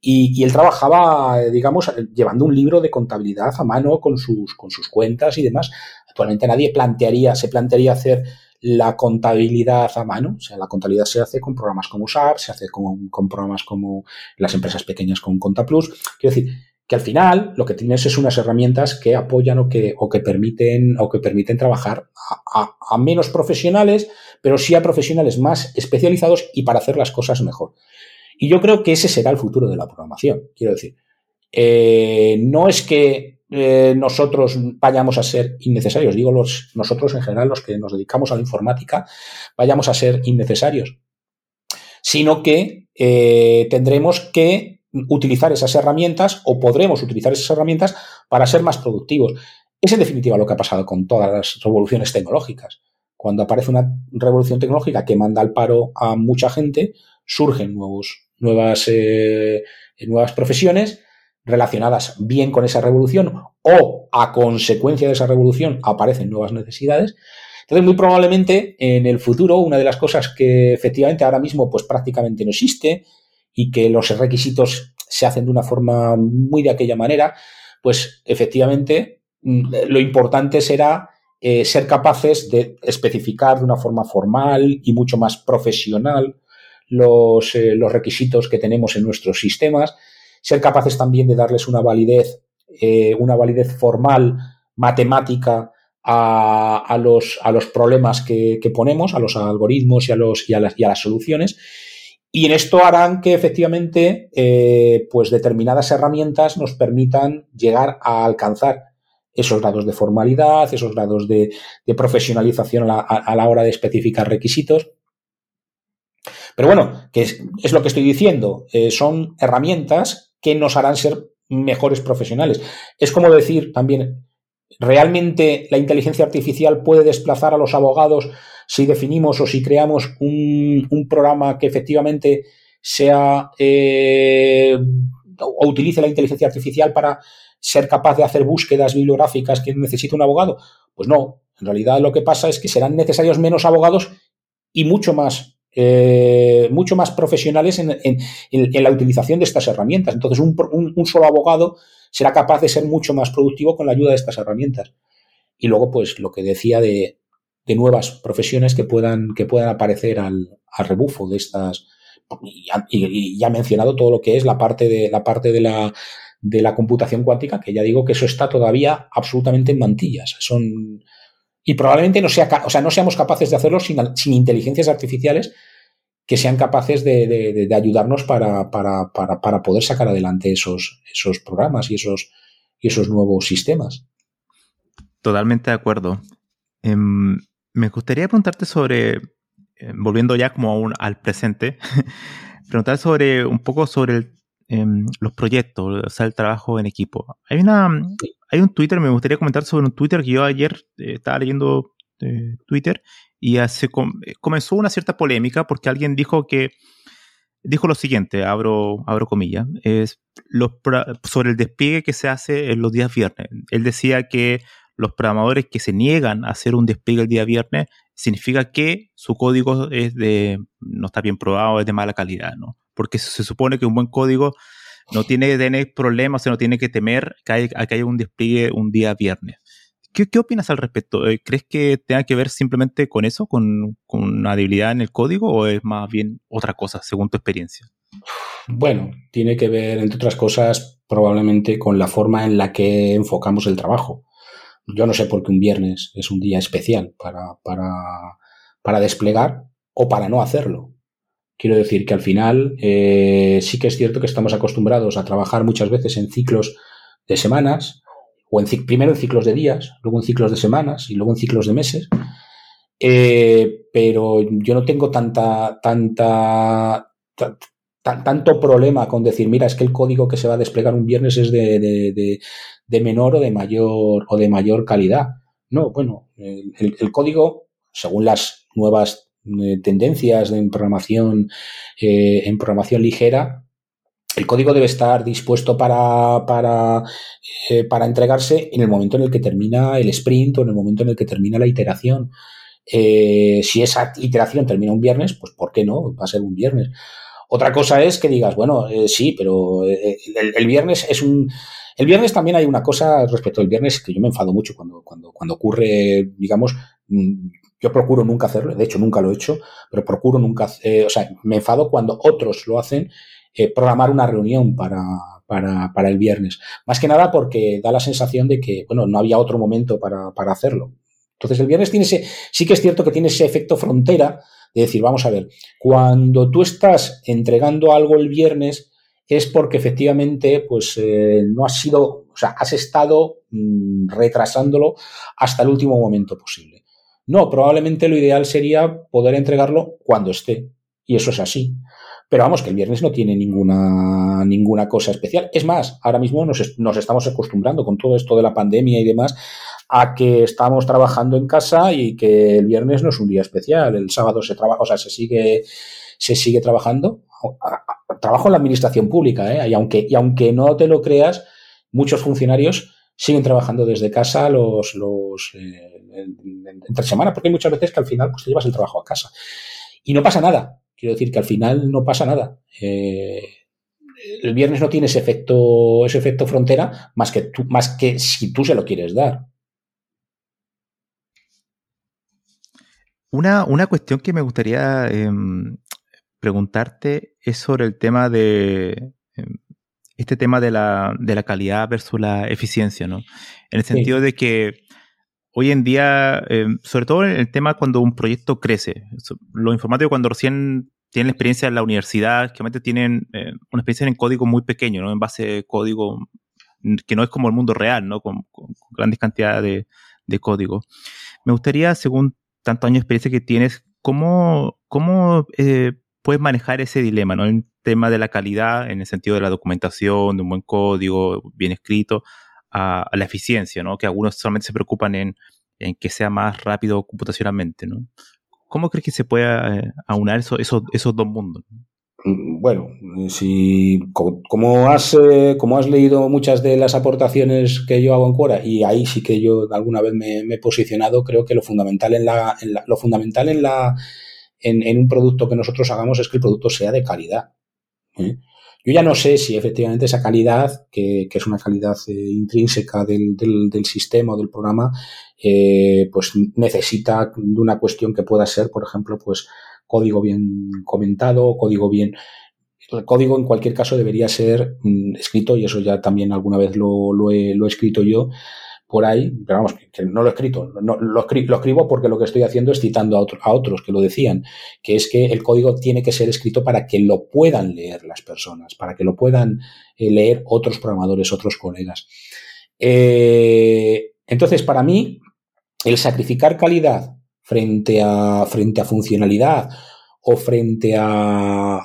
Y, y, él trabajaba, digamos, llevando un libro de contabilidad a mano con sus, con sus cuentas y demás. Actualmente nadie plantearía, se plantearía hacer la contabilidad a mano. O sea, la contabilidad se hace con programas como SAP, se hace con, con programas como las empresas pequeñas con ContaPlus. Quiero decir, que al final lo que tienes es unas herramientas que apoyan o que, o que permiten, o que permiten trabajar a, menos profesionales, pero sí a profesionales más especializados y para hacer las cosas mejor. Y yo creo que ese será el futuro de la programación. Quiero decir, eh, no es que eh, nosotros vayamos a ser innecesarios, digo los, nosotros en general, los que nos dedicamos a la informática, vayamos a ser innecesarios, sino que eh, tendremos que utilizar esas herramientas o podremos utilizar esas herramientas para ser más productivos. Es en definitiva lo que ha pasado con todas las revoluciones tecnológicas. Cuando aparece una revolución tecnológica que manda al paro a mucha gente, surgen nuevos, nuevas, eh, nuevas profesiones relacionadas bien con esa revolución o a consecuencia de esa revolución aparecen nuevas necesidades. Entonces, muy probablemente en el futuro, una de las cosas que efectivamente ahora mismo pues prácticamente no existe, y que los requisitos se hacen de una forma muy de aquella manera, pues efectivamente mm, lo importante será eh, ser capaces de especificar de una forma formal y mucho más profesional los, eh, los requisitos que tenemos en nuestros sistemas, ser capaces también de darles una validez, eh, una validez formal, matemática, a, a, los, a los problemas que, que, ponemos, a los algoritmos y a, los, y a, las, y a las soluciones, y en esto harán que efectivamente, eh, pues determinadas herramientas nos permitan llegar a alcanzar esos grados de formalidad, esos grados de, profesionalización a la, hora de especificar requisitos. Pero bueno, que es, lo que estoy diciendo, eh, son herramientas que nos harán ser mejores profesionales. Es como decir también, ¿realmente la inteligencia artificial puede desplazar a los abogados si definimos o si creamos un, programa que efectivamente sea eh, o utilice la inteligencia artificial para ser capaz de hacer búsquedas bibliográficas que necesita un abogado? Pues no, en realidad lo que pasa es que serán necesarios menos abogados y mucho más, eh, mucho más profesionales en, la utilización de estas herramientas. Entonces, un, solo abogado será capaz de ser mucho más productivo con la ayuda de estas herramientas. Y luego, pues, lo que decía de, de nuevas profesiones que puedan, que puedan aparecer al, rebufo de estas. Y, ya he mencionado todo lo que es la parte de la parte de la, de la computación cuántica, que ya digo que eso está todavía absolutamente en mantillas. Son, y probablemente no, sea, o sea, no seamos capaces de hacerlo sin, sin inteligencias artificiales que sean capaces de, ayudarnos para, para, para, para, poder sacar adelante esos, esos programas y esos, y esos nuevos sistemas. Totalmente de acuerdo. Em, me gustaría preguntarte sobre, eh, volviendo ya como al presente, <laughs> preguntar sobre un poco sobre em, los proyectos, o sea, el trabajo en equipo. Hay una hay un Twitter, me gustaría comentar sobre un Twitter que yo ayer eh, estaba leyendo eh, Twitter y hace, comenzó una cierta polémica porque alguien dijo que dijo lo siguiente, abro, abro comillas, es los, sobre el despliegue que se hace en los días viernes. Él decía que los programadores que se niegan a hacer un despliegue el día viernes, significa que su código es de, no está bien probado, es de mala calidad, ¿no? Porque se supone que un buen código no tiene que tener problemas, no tiene que temer que haya, un despliegue un día viernes. ¿Qué, opinas al respecto? Eh, ¿Crees que tenga que ver simplemente con eso, con, una debilidad en el código, o es más bien otra cosa, según tu experiencia? Bueno, tiene que ver, entre otras cosas, probablemente con la forma en la que enfocamos el trabajo. Yo no sé por qué un viernes es un día especial para, para, para desplegar o para no hacerlo. Quiero decir que al final eh, sí que es cierto que estamos acostumbrados a trabajar muchas veces en ciclos de semanas, o en, primero en ciclos de días, luego en ciclos de semanas y luego en ciclos de meses. Eh, pero yo no tengo tanta, tanta, tanto problema con decir, mira, es que el código que se va a desplegar un viernes es de, menor o de mayor o de mayor calidad. No, bueno, el, código, según las nuevas eh, tendencias en programación, eh, en programación ligera, el código debe estar dispuesto para, para, eh, para, entregarse en el momento en el que termina el sprint o en el momento en el que termina la iteración. Eh, si esa iteración termina un viernes, pues ¿por qué no? Va a ser un viernes. Otra cosa es que digas, bueno, eh, sí, pero el, viernes es un... El viernes también hay una cosa respecto al viernes que yo me enfado mucho cuando, cuando, cuando ocurre, digamos, mm, yo procuro nunca hacerlo, de hecho nunca lo he hecho, pero procuro nunca, o sea, me enfado cuando otros lo hacen eh, programar una reunión para, para, para, el viernes. Más que nada porque da la sensación de que, bueno, no había otro momento para, para hacerlo. Entonces el viernes tiene ese, sí que es cierto que tiene ese efecto frontera de decir, vamos a ver, cuando tú estás entregando algo el viernes es porque efectivamente pues eh, no has sido, o sea, has estado mm, retrasándolo hasta el último momento posible. No, probablemente lo ideal sería poder entregarlo cuando esté. Y eso es así. Pero vamos, que el viernes no tiene ninguna, ninguna cosa especial. Es más, ahora mismo nos, nos estamos acostumbrando con todo esto de la pandemia y demás a que estamos trabajando en casa y que el viernes no es un día especial. El sábado se trabaja, o sea, se sigue, se sigue trabajando. Trabajo en la administración pública, ¿eh? Y aunque, y aunque no te lo creas, muchos funcionarios siguen trabajando desde casa los, los eh, entre semana, porque hay muchas veces que al final pues, te llevas el trabajo a casa. Y no pasa nada. Quiero decir que al final no pasa nada. Eh, el viernes no tiene ese efecto, ese efecto frontera más que, tú, más que si tú se lo quieres dar. Una, una cuestión que me gustaría em, preguntarte es sobre el tema de em, este tema de la, de la, calidad versus la eficiencia, ¿no? En el sentido de que hoy en día, eh, sobre todo en el tema cuando un proyecto crece, los informáticos cuando recién tienen experiencia en la universidad, que tienen eh, una experiencia en código muy pequeño, ¿no? En base de código que no es como el mundo real, ¿no? Con, grandes cantidades de, código. Me gustaría, según tantos años de experiencia que tienes, ¿cómo, cómo eh, puedes manejar ese dilema, ¿no? El tema de la calidad, en el sentido de la documentación, de un buen código, bien escrito, a, la eficiencia, ¿no? Que algunos solamente se preocupan en, que sea más rápido computacionalmente, ¿no? ¿Cómo crees que se pueda eh, aunar esos, dos mundos? Mm, bueno, si como has, eh, como has leído muchas de las aportaciones que yo hago en Quora, y ahí sí que yo alguna vez me, he posicionado, creo que lo fundamental en la, lo fundamental en la en, un producto que nosotros hagamos es que el producto sea de calidad. ¿eh? Yo ya no sé si efectivamente esa calidad, que, es una calidad eh, intrínseca del, del, sistema o del programa, eh, pues necesita de una cuestión que pueda ser, por ejemplo, pues código bien comentado, código bien el código en cualquier caso debería ser mm, escrito, y eso ya también alguna vez lo, lo, he, lo he escrito yo, por ahí, pero vamos, que no lo he escrito, no, lo, escribo porque lo que estoy haciendo es citando a, otros que lo decían, que es que el código tiene que ser escrito para que lo puedan leer las personas, para que lo puedan eh, leer otros programadores, otros colegas. Eh, entonces, para mí, el sacrificar calidad frente a, frente a funcionalidad o frente a...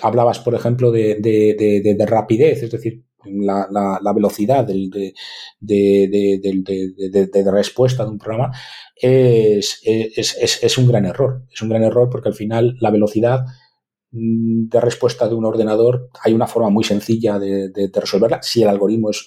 Hablabas, por ejemplo, de, de rapidez, es decir, la, la, velocidad del, de, de, de, respuesta de un programa es, es, es, un gran error. Es un gran error porque al final la velocidad mm, de respuesta de un ordenador hay una forma muy sencilla de, resolverla si el algoritmo es,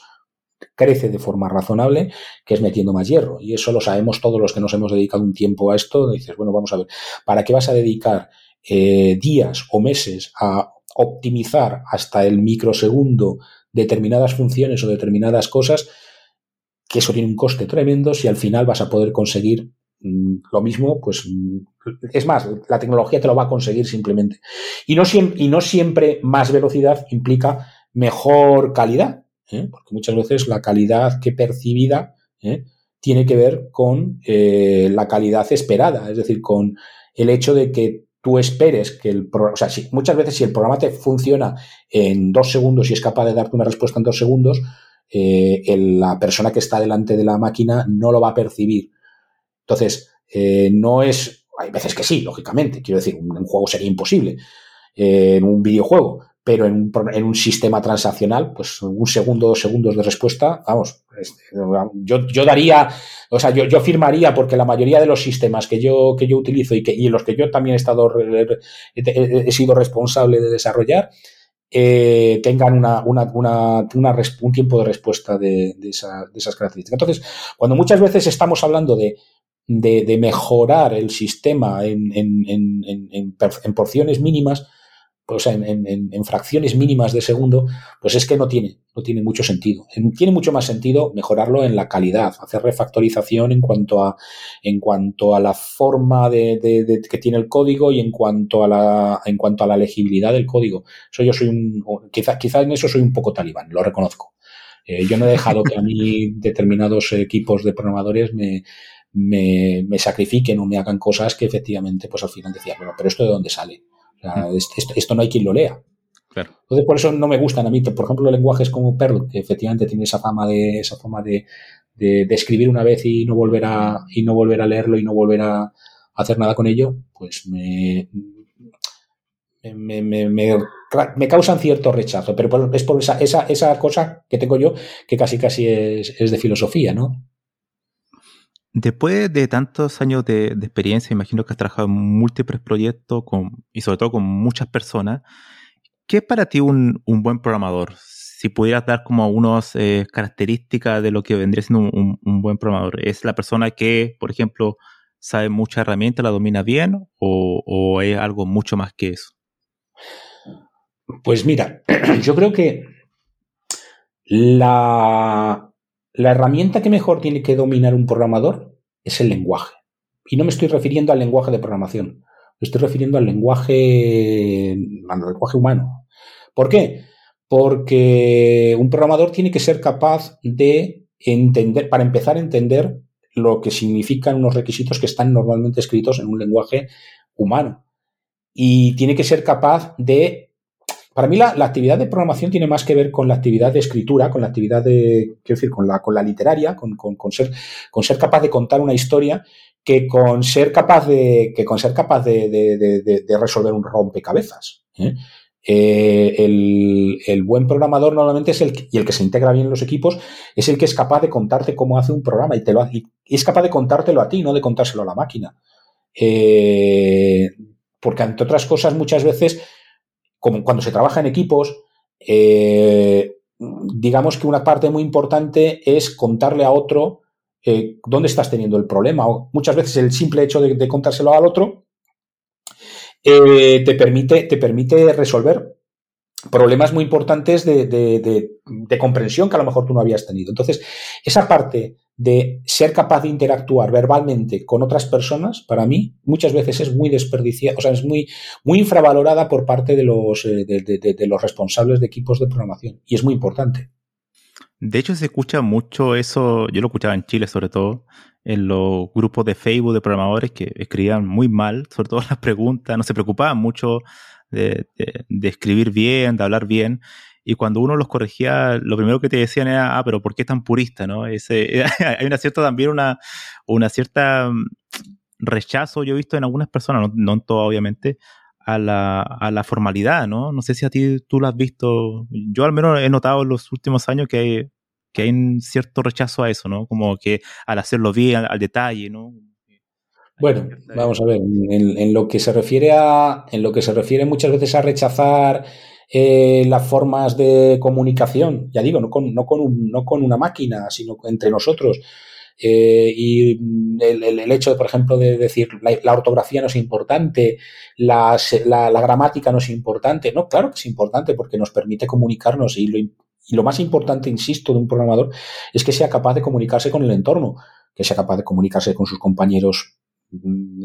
crece de forma razonable, que es metiendo más hierro. Y eso lo sabemos todos los que nos hemos dedicado un tiempo a esto. Dices, bueno, vamos a ver, ¿para qué vas a dedicar eh, días o meses a optimizar hasta el microsegundo determinadas funciones o determinadas cosas, que eso tiene un coste tremendo si al final vas a poder conseguir mm, lo mismo, pues mm, es más, la tecnología te lo va a conseguir simplemente. Y no, siempre, y no siempre más velocidad implica mejor calidad, ¿eh? porque muchas veces la calidad que percibida ¿eh? tiene que ver con eh, la calidad esperada, es decir, con el hecho de que tú esperes que el programa, o sea, si, muchas veces si el programa te funciona en dos segundos y es capaz de darte una respuesta en dos segundos, eh, la persona que está delante de la máquina no lo va a percibir. Entonces, no es, hay veces que sí, lógicamente, quiero decir, un, juego sería imposible, en un videojuego, pero en un, en un, sistema transaccional, pues un segundo, dos segundos de respuesta, vamos, este, yo, yo daría, o sea, yo, yo, firmaría porque la mayoría de los sistemas que yo, que yo utilizo y, que, y en los que yo también he estado, he, sido responsable de desarrollar, eh, tengan una, una, una, un tiempo de respuesta de, de, esa, de, esas características. Entonces, cuando muchas veces estamos hablando de, de mejorar el sistema en, en, en, en porciones mínimas, pues en, en, fracciones mínimas de segundo, pues es que no tiene, no tiene mucho sentido. Tiene mucho más sentido mejorarlo en la calidad, hacer refactorización en cuanto a, en cuanto a la forma de, de, que tiene el código y en cuanto a la, en cuanto a la legibilidad del código. Eso yo soy un, quizá, quizá en eso soy un poco talibán, lo reconozco. Eh, yo no he dejado que a mí <laughs> determinados equipos de programadores me, me, me sacrifiquen o me hagan cosas que efectivamente, pues al final decía, bueno, pero esto de dónde sale esto, no hay quien lo lea. Entonces, por eso no me gustan a mí, por ejemplo, lenguajes como Perl, que efectivamente tiene esa fama de, esa fama de, de, escribir una vez y no volver a, y no volver a leerlo y no volver a hacer nada con ello, pues me, me, me, me, causan cierto rechazo, pero es por esa, esa, esa cosa que tengo yo que casi casi es, es de filosofía, ¿no? Después de tantos años de, experiencia, imagino que has trabajado en múltiples proyectos con, y sobre todo con muchas personas. ¿Qué es para ti un, buen programador? Si pudieras dar como unas eh, características de lo que vendría siendo un, buen programador. ¿Es la persona que, por ejemplo, sabe mucha herramienta, la domina bien o, o es algo mucho más que eso? Pues mira, <clears throat> yo creo que la, la herramienta que mejor tiene que dominar un programador es el lenguaje. Y no me estoy refiriendo al lenguaje de programación, me estoy refiriendo al lenguaje, al lenguaje humano. ¿Por qué? Porque un programador tiene que ser capaz de entender, para empezar a entender lo que significan unos requisitos que están normalmente escritos en un lenguaje humano. Y tiene que ser capaz de para mí la, actividad de programación tiene más que ver con la actividad de escritura, con la actividad de, quiero decir, con la, con la literaria, con, ser, con ser capaz de contar una historia, que con ser capaz de, que con ser capaz de, resolver un rompecabezas. ¿eh? Eh, el, buen programador normalmente es el que, y el que se integra bien en los equipos es el que es capaz de contarte cómo hace un programa y te lo y es capaz de contártelo a ti, no de contárselo a la máquina. Eh, porque entre otras cosas muchas veces como cuando se trabaja en equipos, eh, digamos que una parte muy importante es contarle a otro eh, dónde estás teniendo el problema. O muchas veces el simple hecho de, contárselo al otro eh, te, permite, te permite resolver problemas muy importantes de, de, comprensión que a lo mejor tú no habías tenido. Entonces, esa parte de ser capaz de interactuar verbalmente con otras personas, para mí, muchas veces es muy desperdiciada, o sea, es muy, muy infravalorada por parte de los, eh, de, los responsables de equipos de programación. Y es muy importante. De hecho, se escucha mucho eso, yo lo escuchaba en Chile sobre todo, en los grupos de Facebook de programadores que escribían muy mal, sobre todo <laughs> las preguntas, no se preocupaban mucho de, de escribir bien, de hablar bien y cuando uno los corregía, lo primero que te decían era, ah, pero ¿por qué tan purista? ¿no? Ese, <laughs> hay una cierta también una, una cierta mm, rechazo, yo he visto en algunas personas, no, en todas obviamente, a la, a la formalidad, ¿no? No sé si a ti tú lo has visto, yo al menos he notado en los últimos años que hay, que hay un cierto rechazo a eso, ¿no? Como que al hacerlo bien, al, detalle, ¿no? Bueno, vamos a ver, en, en, lo que se refiere a, en lo que se refiere muchas veces a rechazar eh, las formas de comunicación, ya digo, no con, no con, un, no con una máquina, sino entre nosotros. Eh, y el, el, hecho, por ejemplo, de decir la, ortografía no es importante, la, la, gramática no es importante. No, claro que es importante porque nos permite comunicarnos y lo, y lo más importante, insisto, de un programador es que sea capaz de comunicarse con el entorno, que sea capaz de comunicarse con sus compañeros Mm,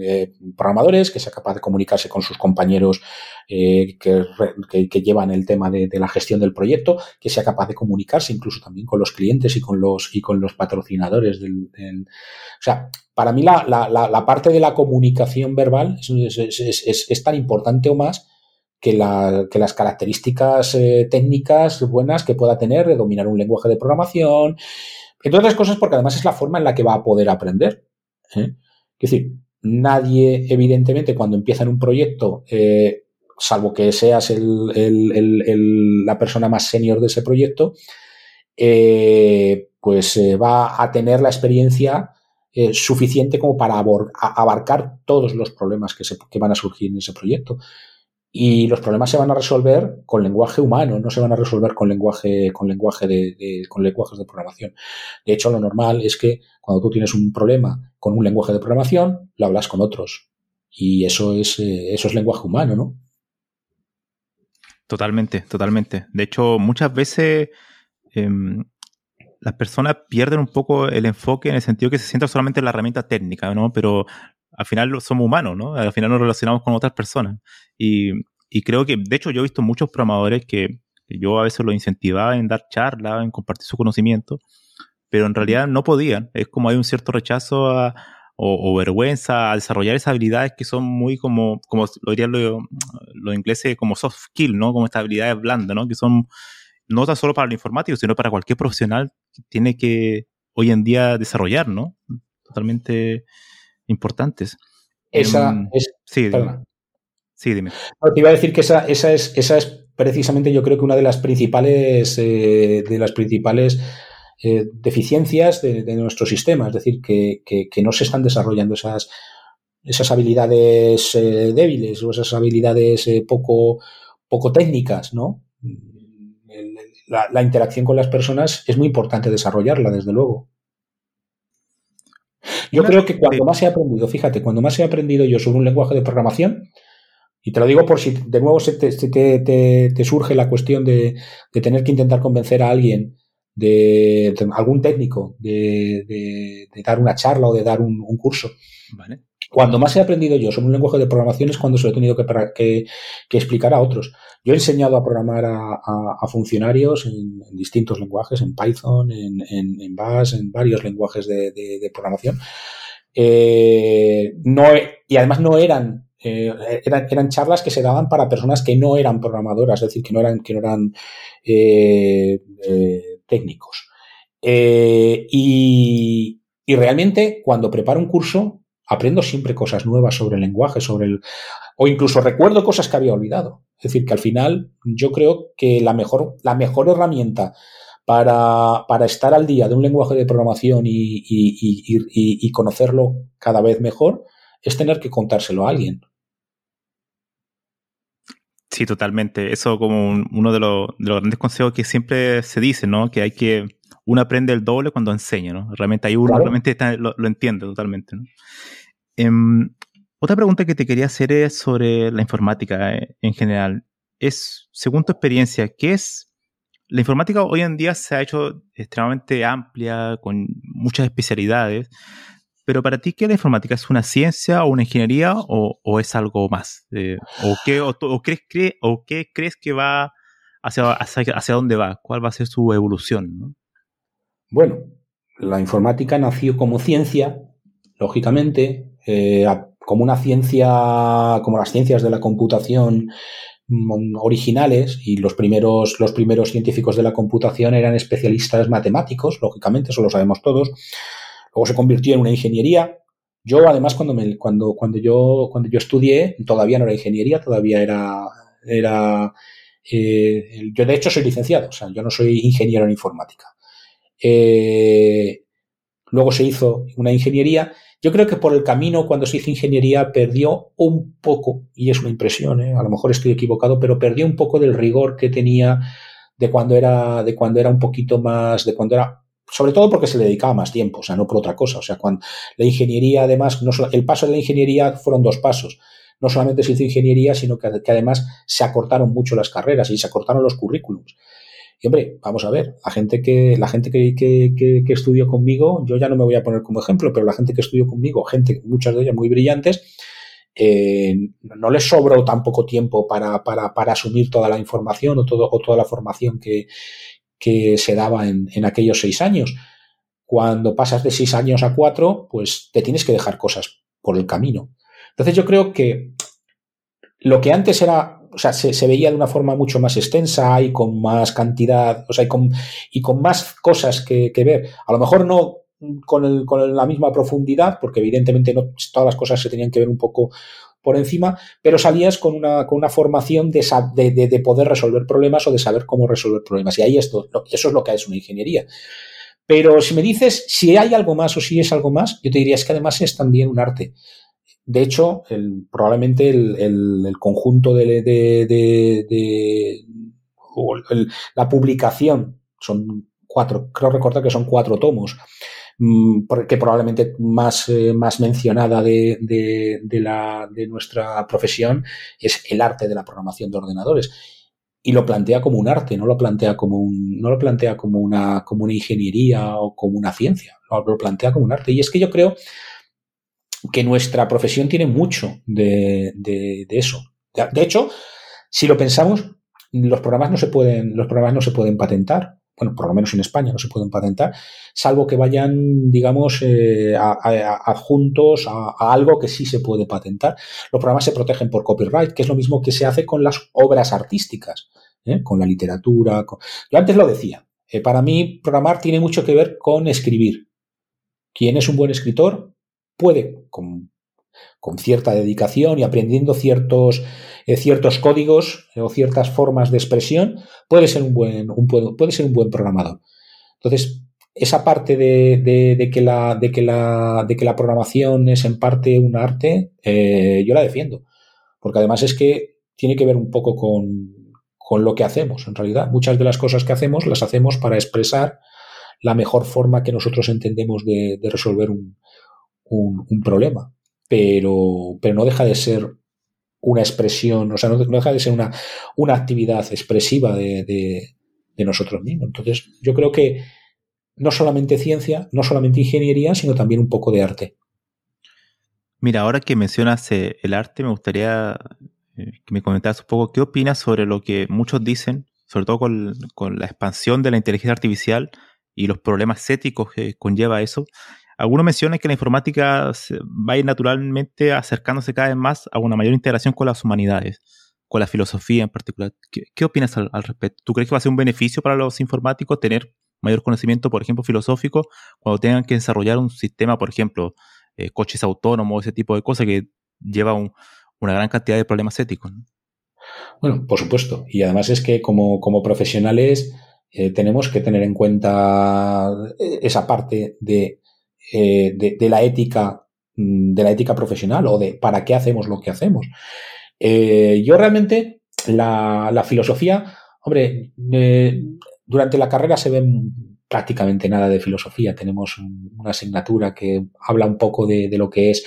eh, programadores, que sea capaz de comunicarse con sus compañeros eh, que, llevan el tema de, la gestión del proyecto, que sea capaz de comunicarse incluso también con los clientes y con los, y con los patrocinadores del, o sea, para mí la, la, parte de la comunicación verbal es, es, tan importante o más que, la, que las características eh, técnicas buenas que pueda tener de dominar un lenguaje de programación, entre otras cosas porque además es la forma en la que va a poder aprender. Es decir, nadie, evidentemente, cuando empieza en un proyecto, eh, salvo que seas la persona más senior de ese proyecto, eh, pues eh, va a tener la experiencia suficiente como para abarcar todos los problemas que, se, que van a surgir en ese proyecto. Y los problemas se van a resolver con lenguaje humano, no se van a resolver con lenguaje, con lenguaje de, con lenguajes de programación. De hecho, lo normal es que cuando tú tienes un problema con un lenguaje de programación, lo hablas con otros. Y eso es, eh, eso es lenguaje humano, ¿no? Totalmente, totalmente. De hecho, muchas veces em, las personas pierden un poco el enfoque en el sentido que se sienta solamente en la herramienta técnica, ¿no? Pero al final somos humanos, ¿no? Al final nos relacionamos con otras personas. Y, creo que, de hecho, yo he visto muchos programadores que, yo a veces los incentivaba en dar charlas, en compartir su conocimiento, pero en realidad no podían. Es como hay un cierto rechazo o, vergüenza a desarrollar esas habilidades que son muy como, como lo dirían los, ingleses, como soft skill, ¿no? Como estas habilidades blandas, ¿no? Que son no tan solo para el informático, sino para cualquier profesional que tiene que hoy en día desarrollar, ¿no? Totalmente importantes. Esa em, es. Sí, dime. Sí, dime. te iba a decir que esa, esa, es, esa es precisamente, yo creo que una de las principales, eh, de las principales eh, deficiencias de, nuestro sistema. Es decir, que, no se están desarrollando esas, esas habilidades eh, débiles o esas habilidades poco, poco técnicas, ¿no? La, la interacción con las personas es muy importante desarrollarla, desde luego. Yo creo que cuando más he aprendido, fíjate, cuando más he aprendido yo sobre un lenguaje de programación, y te lo digo por si de nuevo se te, surge la cuestión de, tener que intentar convencer a alguien de, algún técnico de, dar una charla o de dar un, curso. Cuando más he aprendido yo sobre un lenguaje de programación es cuando se lo he tenido que, explicar a otros. Yo he enseñado a programar a, funcionarios en, distintos lenguajes, en Python, en, en, en varios lenguajes de, programación. Eh, y además no eran, eh, eran, eran, charlas que se daban para personas que no eran programadoras, es decir, que no eran, eh, técnicos. y realmente cuando preparo un curso, aprendo siempre cosas nuevas sobre el lenguaje, sobre el, o incluso recuerdo cosas que había olvidado. Es decir, que al final yo creo que la mejor, la mejor herramienta para, para estar al día de un lenguaje de programación y, y, conocerlo cada vez mejor es tener que contárselo a alguien. Sí, totalmente. Eso como uno de los, de los, grandes consejos que siempre se dice, ¿no? Que hay que, uno aprende el doble cuando enseña, ¿no? Realmente hay uno realmente lo, entiende totalmente, ¿no? Em, otra pregunta que te quería hacer es sobre la informática eh, en general. Es, según tu experiencia, ¿qué es? La informática hoy en día se ha hecho extremadamente amplia, con muchas especialidades, pero para ti, ¿qué la informática? ¿Es una ciencia o una ingeniería o, es algo más? Eh, ¿o, qué, o, crees, ¿O qué crees que va hacia, hacia, dónde va? ¿Cuál va a ser su evolución? Bueno, la informática nació como ciencia, lógicamente, eh, como una ciencia, como las ciencias de la computación mm, originales y los primeros, los primeros científicos de la computación eran especialistas matemáticos, lógicamente, eso lo sabemos todos. Luego se convirtió en una ingeniería. Yo, además, cuando, me, cuando, cuando, yo, cuando yo estudié, todavía no era ingeniería, todavía era, era eh, yo de hecho soy licenciado, o sea, yo no soy ingeniero en informática. Eh, luego se hizo una ingeniería. Yo creo que por el camino, cuando se hizo ingeniería, perdió un poco, y es una impresión, ¿eh? a lo mejor estoy equivocado, pero perdió un poco del rigor que tenía de cuando era, de cuando era un poquito más, de cuando era sobre todo porque se le dedicaba más tiempo, o sea, no por otra cosa. O sea, cuando la ingeniería, además, no el paso de la ingeniería fueron dos pasos. No solamente se hizo ingeniería, sino que, que, además se acortaron mucho las carreras y se acortaron los currículums. Hombre, vamos a ver, la gente que, la gente que, que, que, estudió conmigo, yo ya no me voy a poner como ejemplo, pero la gente que estudió conmigo, gente, muchas de ellas muy brillantes, eh, no les sobró tan poco tiempo para, para, para, asumir toda la información o, todo, o toda la formación que, que se daba en, en, aquellos seis años. Cuando pasas de seis años a cuatro, pues te tienes que dejar cosas por el camino. Entonces yo creo que lo que antes era o sea, se, veía de una forma mucho más extensa y con más cantidad, o sea, y con, más cosas que, ver. A lo mejor no con, la misma profundidad, porque evidentemente todas las cosas se tenían que ver un poco por encima, pero salías con una, con una formación de, de, poder resolver problemas o de saber cómo resolver problemas. Y ahí esto, eso es lo que es una ingeniería. Pero si me dices si hay algo más o si es algo más, yo te diría es que además es también un arte. De hecho, probablemente el, conjunto de, la publicación son cuatro, creo recordar que son cuatro tomos, mm, que probablemente más, eh, mencionada de, nuestra profesión es el arte de la programación de ordenadores y lo plantea como un arte, no lo plantea como no lo plantea como una, como una ingeniería o como una ciencia, lo, plantea como un arte. Y es que yo creo que nuestra profesión tiene mucho de, eso. De, hecho, si lo pensamos, los programas no se pueden, los programas no se pueden patentar. Bueno, por lo menos en España no se pueden patentar, salvo que vayan, digamos, eh, adjuntos a, a, algo que sí se puede patentar. Los programas se protegen por copyright, que es lo mismo que se hace con las obras artísticas. ¿eh? con la literatura. Yo antes lo decía, eh, para mí programar tiene mucho que ver con escribir. Quien es un buen escritor puede, con, cierta dedicación y aprendiendo ciertos, eh, ciertos códigos o ciertas formas de expresión, puede ser un buen, puede ser un buen programador. Entonces, esa parte de, que la, de, que la, de que la programación es en parte un arte, yo la defiendo. Porque además es que tiene que ver un poco con, con lo que hacemos. En realidad, muchas de las cosas que hacemos las hacemos para expresar la mejor forma que nosotros entendemos de, resolver un, problema. Pero, pero no deja de ser una expresión, o sea, no, deja de ser una, una actividad expresiva de, nosotros mismos. Entonces, yo creo que no solamente ciencia, no solamente ingeniería, sino también un poco de arte. Mira, ahora que mencionas eh, el arte, me gustaría eh, que me comentaras un poco qué opinas sobre lo que muchos dicen, sobre todo con, con, la expansión de la inteligencia artificial y los problemas éticos que conlleva eso. Algunos mencionan que la informática va a ir naturalmente acercándose cada vez más a una mayor integración con las humanidades, con la filosofía en particular. ¿Qué, opinas al, respecto? ¿Tú crees que va a ser un beneficio para los informáticos tener mayor conocimiento, por ejemplo, filosófico, cuando tengan que desarrollar un sistema, por ejemplo, eh, coches autónomos, ese tipo de cosas que lleva un, una gran cantidad de problemas éticos. Bueno, por supuesto. Y además es que como, como profesionales eh, tenemos que tener en cuenta eh, esa parte de, eh, de, la ética mm, de la ética profesional o de para qué hacemos lo que hacemos. yo realmente la, la filosofía, hombre, durante la carrera se ve prácticamente nada de filosofía. Tenemos una asignatura que habla un poco de, lo que es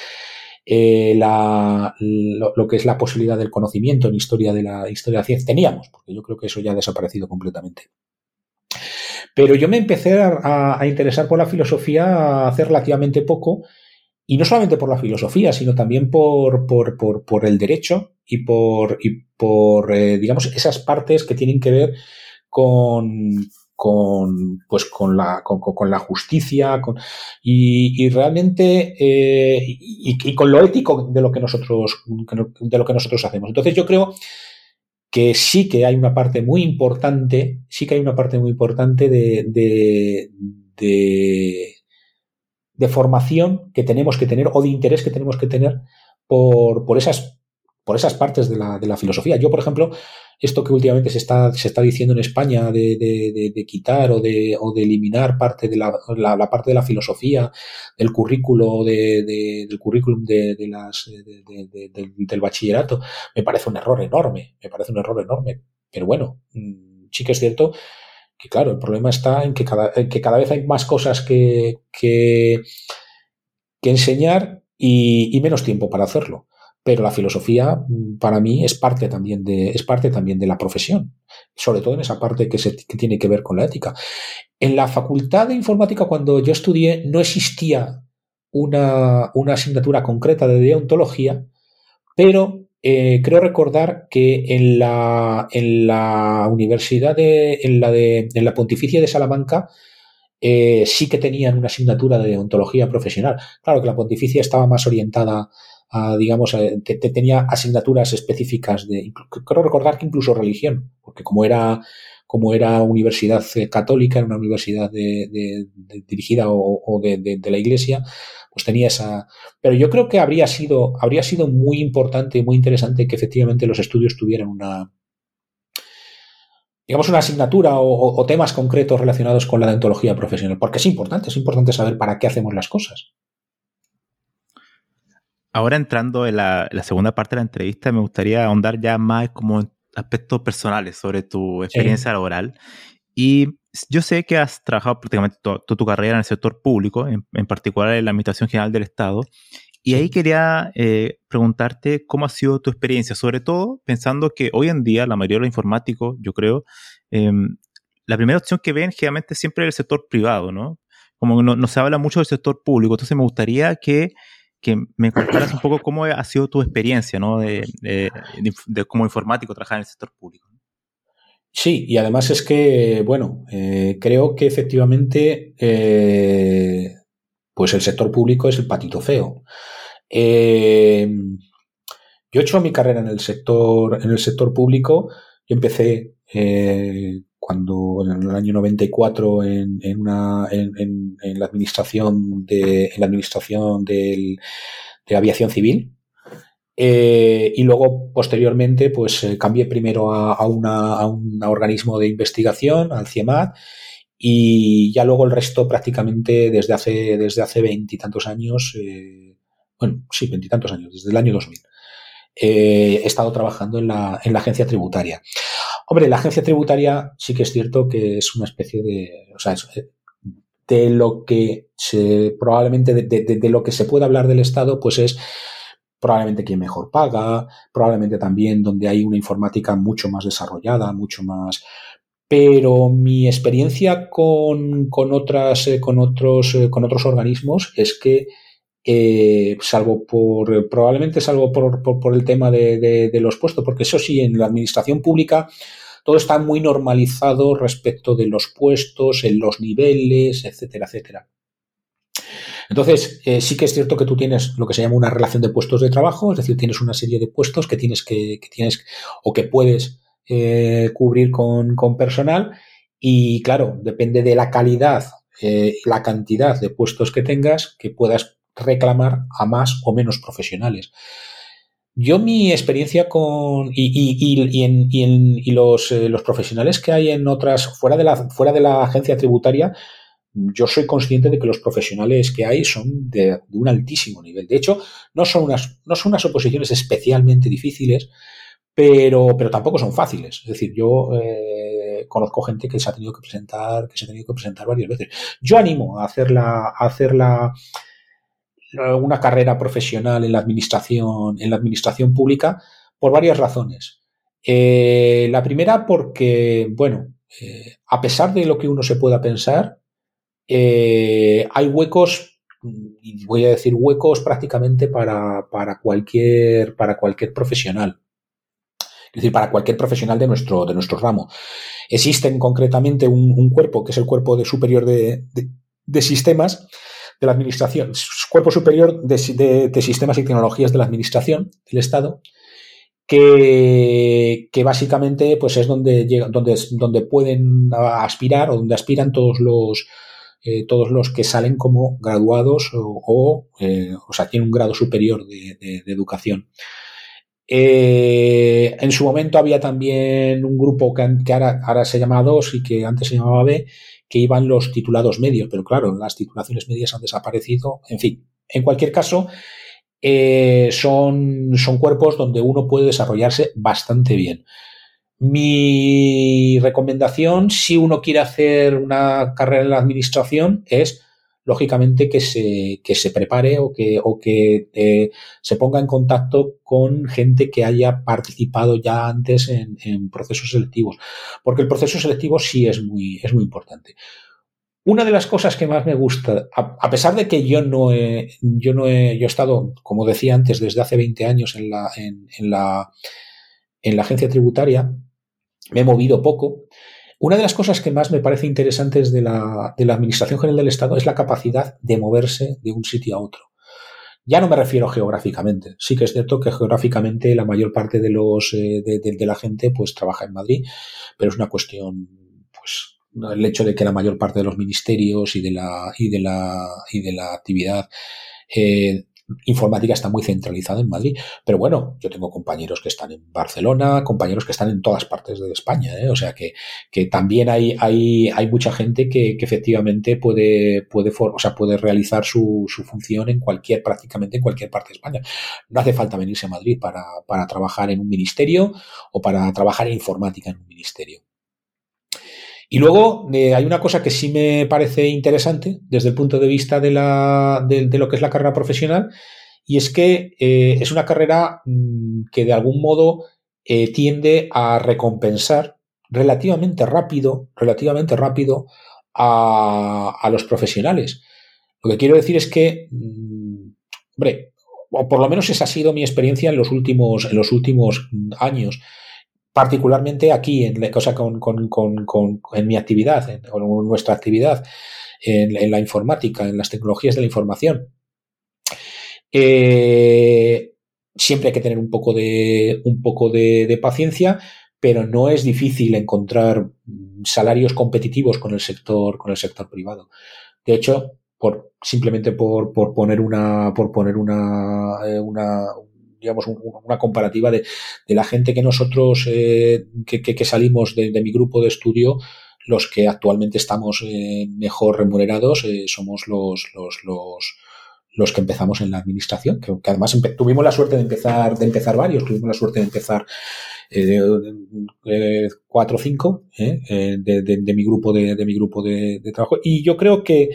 eh, la, lo, que es la posibilidad del conocimiento en historia de la historia de la ciencia. Teníamos, porque yo creo que eso ya ha desaparecido completamente. Pero yo me empecé a, interesar por la filosofía hace relativamente poco, y no solamente por la filosofía, sino también por, por, el derecho y por, y por eh, digamos, esas partes que tienen que ver con, con, pues con, la, con, la justicia con, y, realmente eh, y, con lo ético de lo que nosotros de lo que nosotros hacemos. Entonces yo creo que sí que hay una parte muy importante, sí que hay una parte muy importante de, de, de, de formación que tenemos que tener o de interés que tenemos que tener por, por esas por esas partes de la, de la filosofía. Yo, por ejemplo, esto que últimamente se está, se está diciendo en España de, quitar o de, o de eliminar parte de la, la, parte de la filosofía del currículo de, del currículum de, las, del, bachillerato, me parece un error enorme, me parece un error enorme. Pero bueno, mm, sí que es cierto que claro, el problema está en que cada, que cada vez hay más cosas que, que, enseñar y menos tiempo para hacerlo pero la filosofía mm, para mí es parte también de, es parte también de la profesión, sobre todo en esa parte que, se, tiene que ver con la ética. En la facultad de informática, cuando yo estudié, no existía una, una asignatura concreta de deontología, pero eh, creo recordar que en la, en la universidad de, en la de, en la Pontificia de Salamanca, eh, sí que tenían una asignatura de deontología profesional. Claro que la Pontificia estaba más orientada digamos, tenía asignaturas específicas de, creo recordar que incluso religión, porque como era, como era universidad católica, era una universidad dirigida o, de, la iglesia, pues tenía esa. Pero yo creo que habría sido, habría sido muy importante y muy interesante que efectivamente los estudios tuvieran una, digamos, una asignatura o, temas concretos relacionados con la dentología profesional, porque es importante, es importante saber para qué hacemos las cosas. Ahora entrando en la, segunda parte de la entrevista, me gustaría ahondar ya más como aspectos personales sobre tu experiencia laboral. Y yo sé que has trabajado prácticamente toda, tu carrera en el sector público, en, particular en la Administración General del Estado, y ahí quería eh, preguntarte cómo ha sido tu experiencia, sobre todo pensando que hoy en día la mayoría de los informáticos, yo creo, em, la primera opción que ven generalmente siempre es el sector privado, ¿no? Como no, no, se habla mucho del sector público, entonces me gustaría que, que me contaras un poco cómo ha sido tu experiencia, ¿no? De, como informático trabajar en el sector público. Sí, y además es que, bueno, eh, creo que efectivamente eh, pues el sector público es el patito feo. Eh, yo he hecho mi carrera en el sector, en el sector público. Yo empecé cuando en el año 94 en, en, una, en, en la administración de en la administración del, de aviación civil. Eh, y luego, posteriormente, pues cambié primero a, a, una, a, un organismo de investigación, al CIEMAT, y ya luego el resto prácticamente desde hace desde hace veintitantos años, eh, bueno, sí, veintitantos años, desde el año 2000, eh, he estado trabajando en la, en la agencia tributaria. Hombre, la agencia tributaria sí que es cierto que es una especie de, o sea, de lo que se, probablemente de, lo que se puede hablar del Estado, pues es probablemente quien mejor paga, probablemente también donde hay una informática mucho más desarrollada, mucho más, pero mi experiencia con, con otras, eh, con, otros, eh, con otros organismos es que, eh, salvo por, probablemente salvo por, por, el tema de, los puestos, porque eso sí, en la administración pública todo está muy normalizado respecto de los puestos, en los niveles, etcétera, etcétera. Entonces, sí que es cierto que tú tienes lo que se llama una relación de puestos de trabajo, es decir, tienes una serie de puestos que tienes que, que tienes o que puedes eh, cubrir con, con, personal y claro, depende de la calidad, eh, la cantidad de puestos que tengas que puedas reclamar a más o menos profesionales. Yo mi experiencia con y, y, y, en, y en, los, eh, los, profesionales que hay en otras fuera de la fuera de la agencia tributaria, yo soy consciente de que los profesionales que hay son de, un altísimo nivel. De hecho, no son unas no son unas oposiciones especialmente difíciles, pero, pero tampoco son fáciles. Es decir, yo eh, conozco gente que se ha tenido que presentar, que se ha tenido que presentar varias veces. Yo animo a hacer la, a hacer la, una carrera profesional en la administración, en la administración pública por varias razones. Eh, la primera porque, bueno, eh, a pesar de lo que uno se pueda pensar, eh, hay huecos, y voy a decir huecos prácticamente para, para, cualquier, para cualquier profesional es decir, para cualquier profesional de nuestro, de nuestro ramo. Existen concretamente un, cuerpo, que es el cuerpo de superior de, de, sistemas de la administración, cuerpo superior de, sistemas y tecnologías de la administración del Estado, que, que básicamente pues es donde, llega, donde, donde pueden aspirar o donde aspiran todos los, eh, todos los que salen como graduados o, o, eh, sea, tienen un grado superior de, educación. Eh, en su momento había también un grupo que, que ahora, ahora, se llama DOS y que antes se llamaba B, que iban los titulados medios, pero claro, las titulaciones medias han desaparecido. En fin, en cualquier caso, eh, son, son cuerpos donde uno puede desarrollarse bastante bien. Mi recomendación, si uno quiere hacer una carrera en la administración, es lógicamente que se, que se prepare o que, o que eh, se ponga en contacto con gente que haya participado ya antes en, en, procesos selectivos, porque el proceso selectivo sí es muy, es muy importante. Una de las cosas que más me gusta, a, pesar de que yo no he, yo no he, yo he estado, como decía antes, desde hace 20 años en la, en, en la, en la agencia tributaria, me he movido poco, una de las cosas que más me parece interesantes de la, de la Administración General del Estado es la capacidad de moverse de un sitio a otro. Ya no me refiero geográficamente. Sí que es cierto que geográficamente la mayor parte de los eh, de, la gente pues trabaja en Madrid, pero es una cuestión pues el hecho de que la mayor parte de los ministerios y de la y de la y de la actividad eh, informática está muy centralizada en Madrid. Pero bueno, yo tengo compañeros que están en Barcelona, compañeros que están en todas partes de España. ¿eh? O sea que, que también hay, hay, hay mucha gente que, que efectivamente puede, puede, o sea, puede realizar su, su, función en cualquier, prácticamente en cualquier parte de España. No hace falta venirse a Madrid para, para trabajar en un ministerio o para trabajar en informática en un ministerio. Y luego eh, hay una cosa que sí me parece interesante desde el punto de vista de, la, de, lo que es la carrera profesional, y es que eh, es una carrera mm, que de algún modo eh, tiende a recompensar relativamente rápido, relativamente rápido a, a, los profesionales. Lo que quiero decir es que, mm, hombre, o por lo menos esa ha sido mi experiencia en los últimos, en los últimos años particularmente aquí, en, cosa con, en mi actividad, en, nuestra actividad, en, la informática, en las tecnologías de la información. Eh, siempre hay que tener un poco de, un poco de, paciencia, pero no es difícil encontrar salarios competitivos con el sector, con el sector privado. De hecho, por, simplemente por, por poner una, por poner una, eh, una, digamos, una comparativa de, la gente que nosotros, eh, que, salimos de, mi grupo de estudio, los que actualmente estamos eh, mejor remunerados eh, somos los, los, los, los, que empezamos en la administración, que, además tuvimos la suerte de empezar, de empezar varios, tuvimos la suerte de empezar cuatro o cinco de, mi grupo de, de mi grupo de, trabajo. Y yo creo que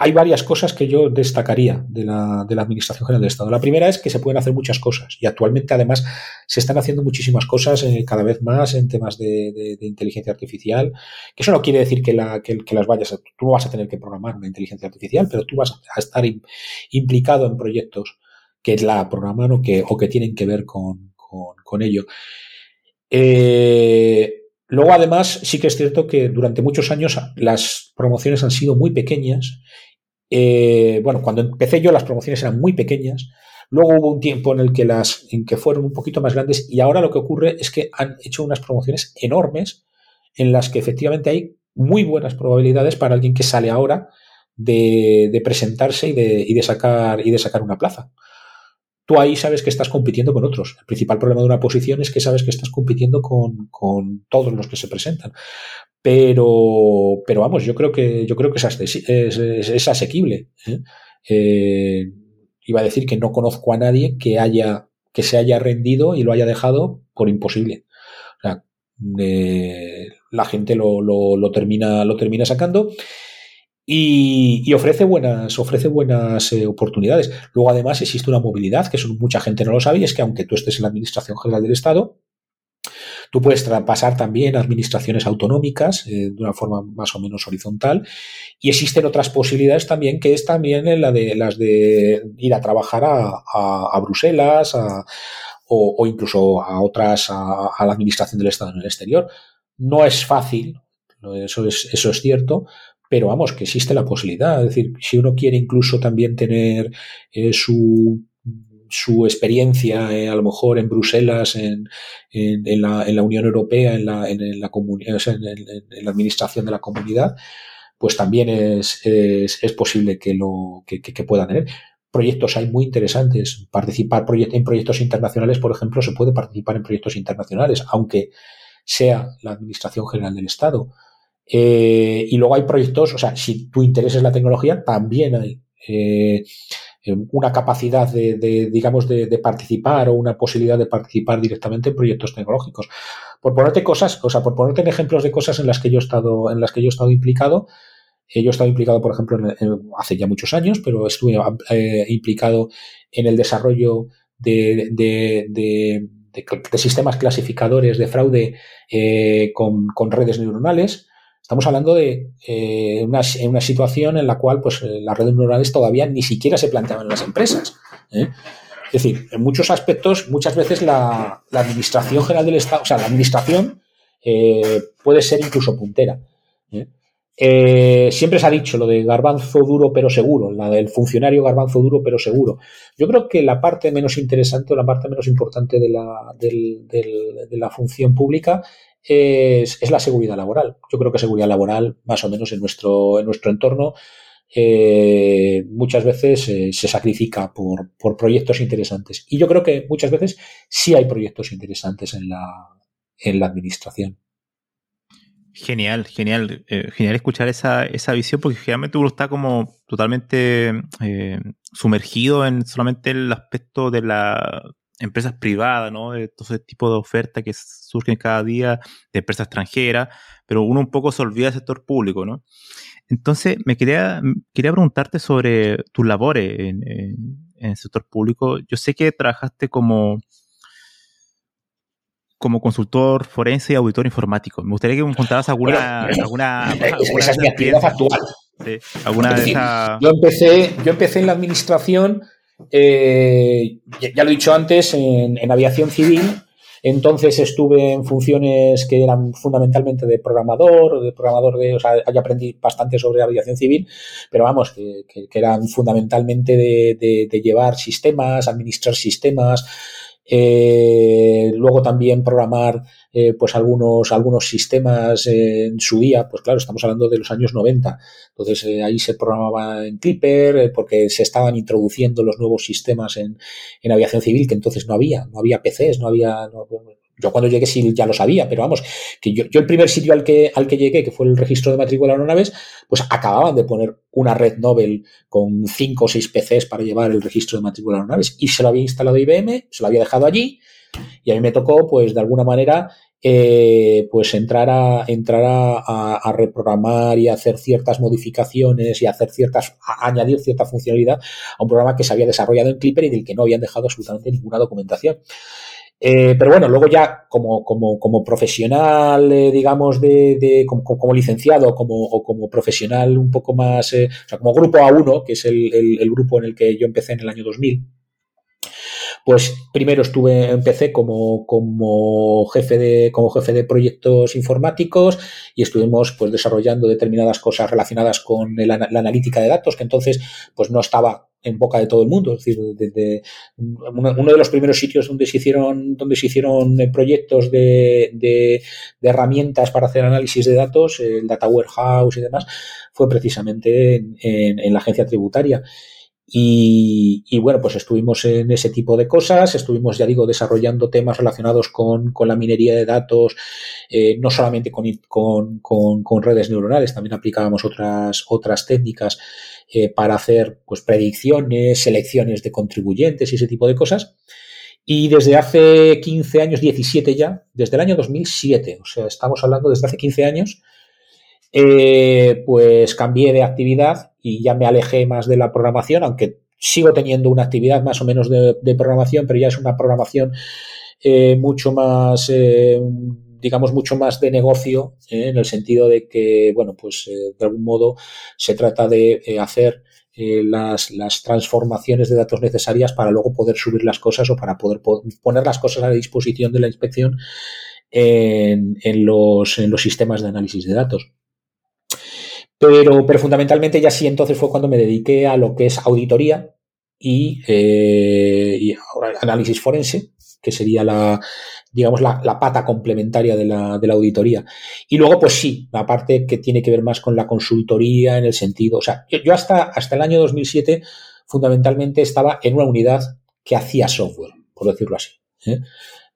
hay varias cosas que yo destacaría de la, Administración General del Estado. La primera es que se pueden hacer muchas cosas y actualmente además se están haciendo muchísimas cosas eh, cada vez más en temas de, inteligencia artificial, eso no quiere decir que, la, que, las vayas, a, tú no vas a tener que programar una inteligencia artificial, pero tú vas a estar implicado en proyectos que la programan o que, tienen que ver con, con, ello. Eh, luego, además, sí que es cierto que durante muchos años las promociones han sido muy pequeñas eh, bueno, cuando empecé yo las promociones eran muy pequeñas. Luego hubo un tiempo en el que las en que fueron un poquito más grandes y ahora lo que ocurre es que han hecho unas promociones enormes en las que efectivamente hay muy buenas probabilidades para alguien que sale ahora de, presentarse y de, y de, sacar y de sacar una plaza. Tú ahí sabes que estás compitiendo con otros. El principal problema de una posición es que sabes que estás compitiendo con, todos los que se presentan. Pero, pero vamos, yo creo que, yo creo que es, asequible. ¿eh? Eh, iba a decir que no conozco a nadie que haya, que se haya rendido y lo haya dejado por imposible. O sea, eh, la gente lo, lo, termina, lo termina sacando. Y, ofrece buenas, ofrece buenas oportunidades. Luego, además, existe una movilidad, que mucha gente no lo sabe, y es que aunque tú estés en la Administración General del Estado, Tú puedes pasar también a administraciones autonómicas eh, de una forma más o menos horizontal y existen otras posibilidades también que es también la de las de ir a trabajar a, Bruselas o, incluso a otras a, la administración del Estado en el exterior. No es fácil, eso es, eso es cierto, pero vamos, que existe la posibilidad. Es decir, si uno quiere incluso también tener eh, su su experiencia eh, a lo mejor en Bruselas, en, en, la, en la, Unión Europea, en la, en, la en, la administración de la comunidad, pues también es, es, posible que lo que, que, puedan tener. Proyectos hay muy interesantes. Participar en proyectos internacionales, por ejemplo, se puede participar en proyectos internacionales, aunque sea la Administración General del Estado. Eh, y luego hay proyectos, o sea, si tu interés es la tecnología, también hay eh, eh, una capacidad de, digamos, de, participar o una posibilidad de participar directamente en proyectos tecnológicos. Por ponerte cosas, o sea, por ponerte ejemplos de cosas en las que yo he estado, en las que yo estado implicado, yo he estado implicado, por ejemplo, hace ya muchos años, pero estuve implicado en el desarrollo de, de, sistemas clasificadores de fraude con, con, redes neuronales. Estamos hablando de eh, una, situación en la cual pues, eh, las redes neuronales todavía ni siquiera se planteaban en las empresas. ¿eh? Es decir, en muchos aspectos, muchas veces la, Administración General del Estado, o sea, la Administración puede ser incluso puntera. Siempre se ha dicho lo de garbanzo duro pero seguro, la del funcionario garbanzo duro pero seguro. Yo creo que la parte menos interesante o la parte menos importante de la, de la función pública es, la seguridad laboral. Yo creo que seguridad laboral, más o menos en nuestro, en nuestro entorno, eh, muchas veces eh, se sacrifica por, por, proyectos interesantes. Y yo creo que muchas veces sí hay proyectos interesantes en la, en la administración. Genial, genial, eh, genial escuchar esa, esa visión porque generalmente uno está como totalmente sumergido en solamente el aspecto de las empresas privadas, ¿no? De todo ese tipo de ofertas que surgen cada día de empresas extranjeras, pero uno un poco se olvida del sector público, ¿no? Entonces, me quería, quería preguntarte sobre tus labores en, en el sector público. Yo sé que trabajaste como como consultor forense y auditor informático. Me gustaría que me contaras alguna... <laughs> alguna, esa es mi actividad actual. alguna de yo, empecé, yo empecé en la administración, eh, ya, lo he dicho antes, en, aviación civil. Entonces estuve en funciones que eran fundamentalmente de programador, de programador de, o sea, ahí aprendí bastante sobre aviación civil, pero vamos, que, eran fundamentalmente de llevar sistemas, administrar sistemas, eh, luego también programar eh, pues algunos, algunos sistemas en su día, pues claro, estamos hablando de los años 90. Entonces eh, ahí se programaba en Clipper porque se estaban introduciendo los nuevos sistemas en, en, aviación civil que entonces no había, no había PCs, no había, yo cuando llegué sí ya lo sabía, pero vamos, que yo, yo el primer sitio al que, al que llegué, que fue el registro de matrícula de aeronaves, pues acababan de poner una red Nobel con cinco o seis PCs para llevar el registro de matrícula de aeronaves y se lo había instalado IBM, se lo había dejado allí y a mí me tocó, pues de alguna manera, eh, pues entrar a entrar a, a, reprogramar y hacer ciertas modificaciones y hacer ciertas añadir cierta funcionalidad a un programa que se había desarrollado en Clipper y del que no habían dejado absolutamente ninguna documentación. Eh, pero bueno, luego ya como, como, profesional, eh, digamos, de, como, como, licenciado como, o como profesional un poco más, eh, o sea, como grupo A1, que es el, grupo en el que yo empecé en el año 2000, pues primero estuve, empecé como, como, jefe de, como jefe de proyectos informáticos y estuvimos pues desarrollando determinadas cosas relacionadas con la, la analítica de datos, que entonces pues no estaba en boca de todo el mundo. Es decir, desde uno, de los primeros sitios donde se hicieron, donde se hicieron eh, proyectos de, de, de, herramientas para hacer análisis de datos, el Data Warehouse y demás, fue precisamente en, en, en la agencia tributaria. Y, bueno, pues estuvimos en ese tipo de cosas, estuvimos, ya digo, desarrollando temas relacionados con, con la minería de datos, eh, no solamente con, con, con, con, redes neuronales, también aplicábamos otras, otras técnicas eh, para hacer pues, predicciones, selecciones de contribuyentes y ese tipo de cosas. Y desde hace 15 años, 17 ya, desde el año 2007, o sea, estamos hablando desde hace 15 años, eh, pues cambié de actividad y ya me alejé más de la programación, aunque sigo teniendo una actividad más o menos de, programación, pero ya es una programación eh, mucho más, eh, digamos, mucho más de negocio, eh, en el sentido de que, bueno, pues eh, de algún modo se trata de eh, hacer las, las, transformaciones de datos necesarias para luego poder subir las cosas o para poder poner las cosas a disposición de la inspección en, los, en los sistemas de análisis de datos. Pero, pero fundamentalmente ya sí entonces fue cuando me dediqué a lo que es auditoría y, eh, y análisis forense, que sería la, digamos, la, la pata complementaria de la, de la, auditoría. Y luego, pues sí, la parte que tiene que ver más con la consultoría en el sentido, o sea, yo, yo hasta, hasta el año 2007 fundamentalmente estaba en una unidad que hacía software, por decirlo así. ¿eh?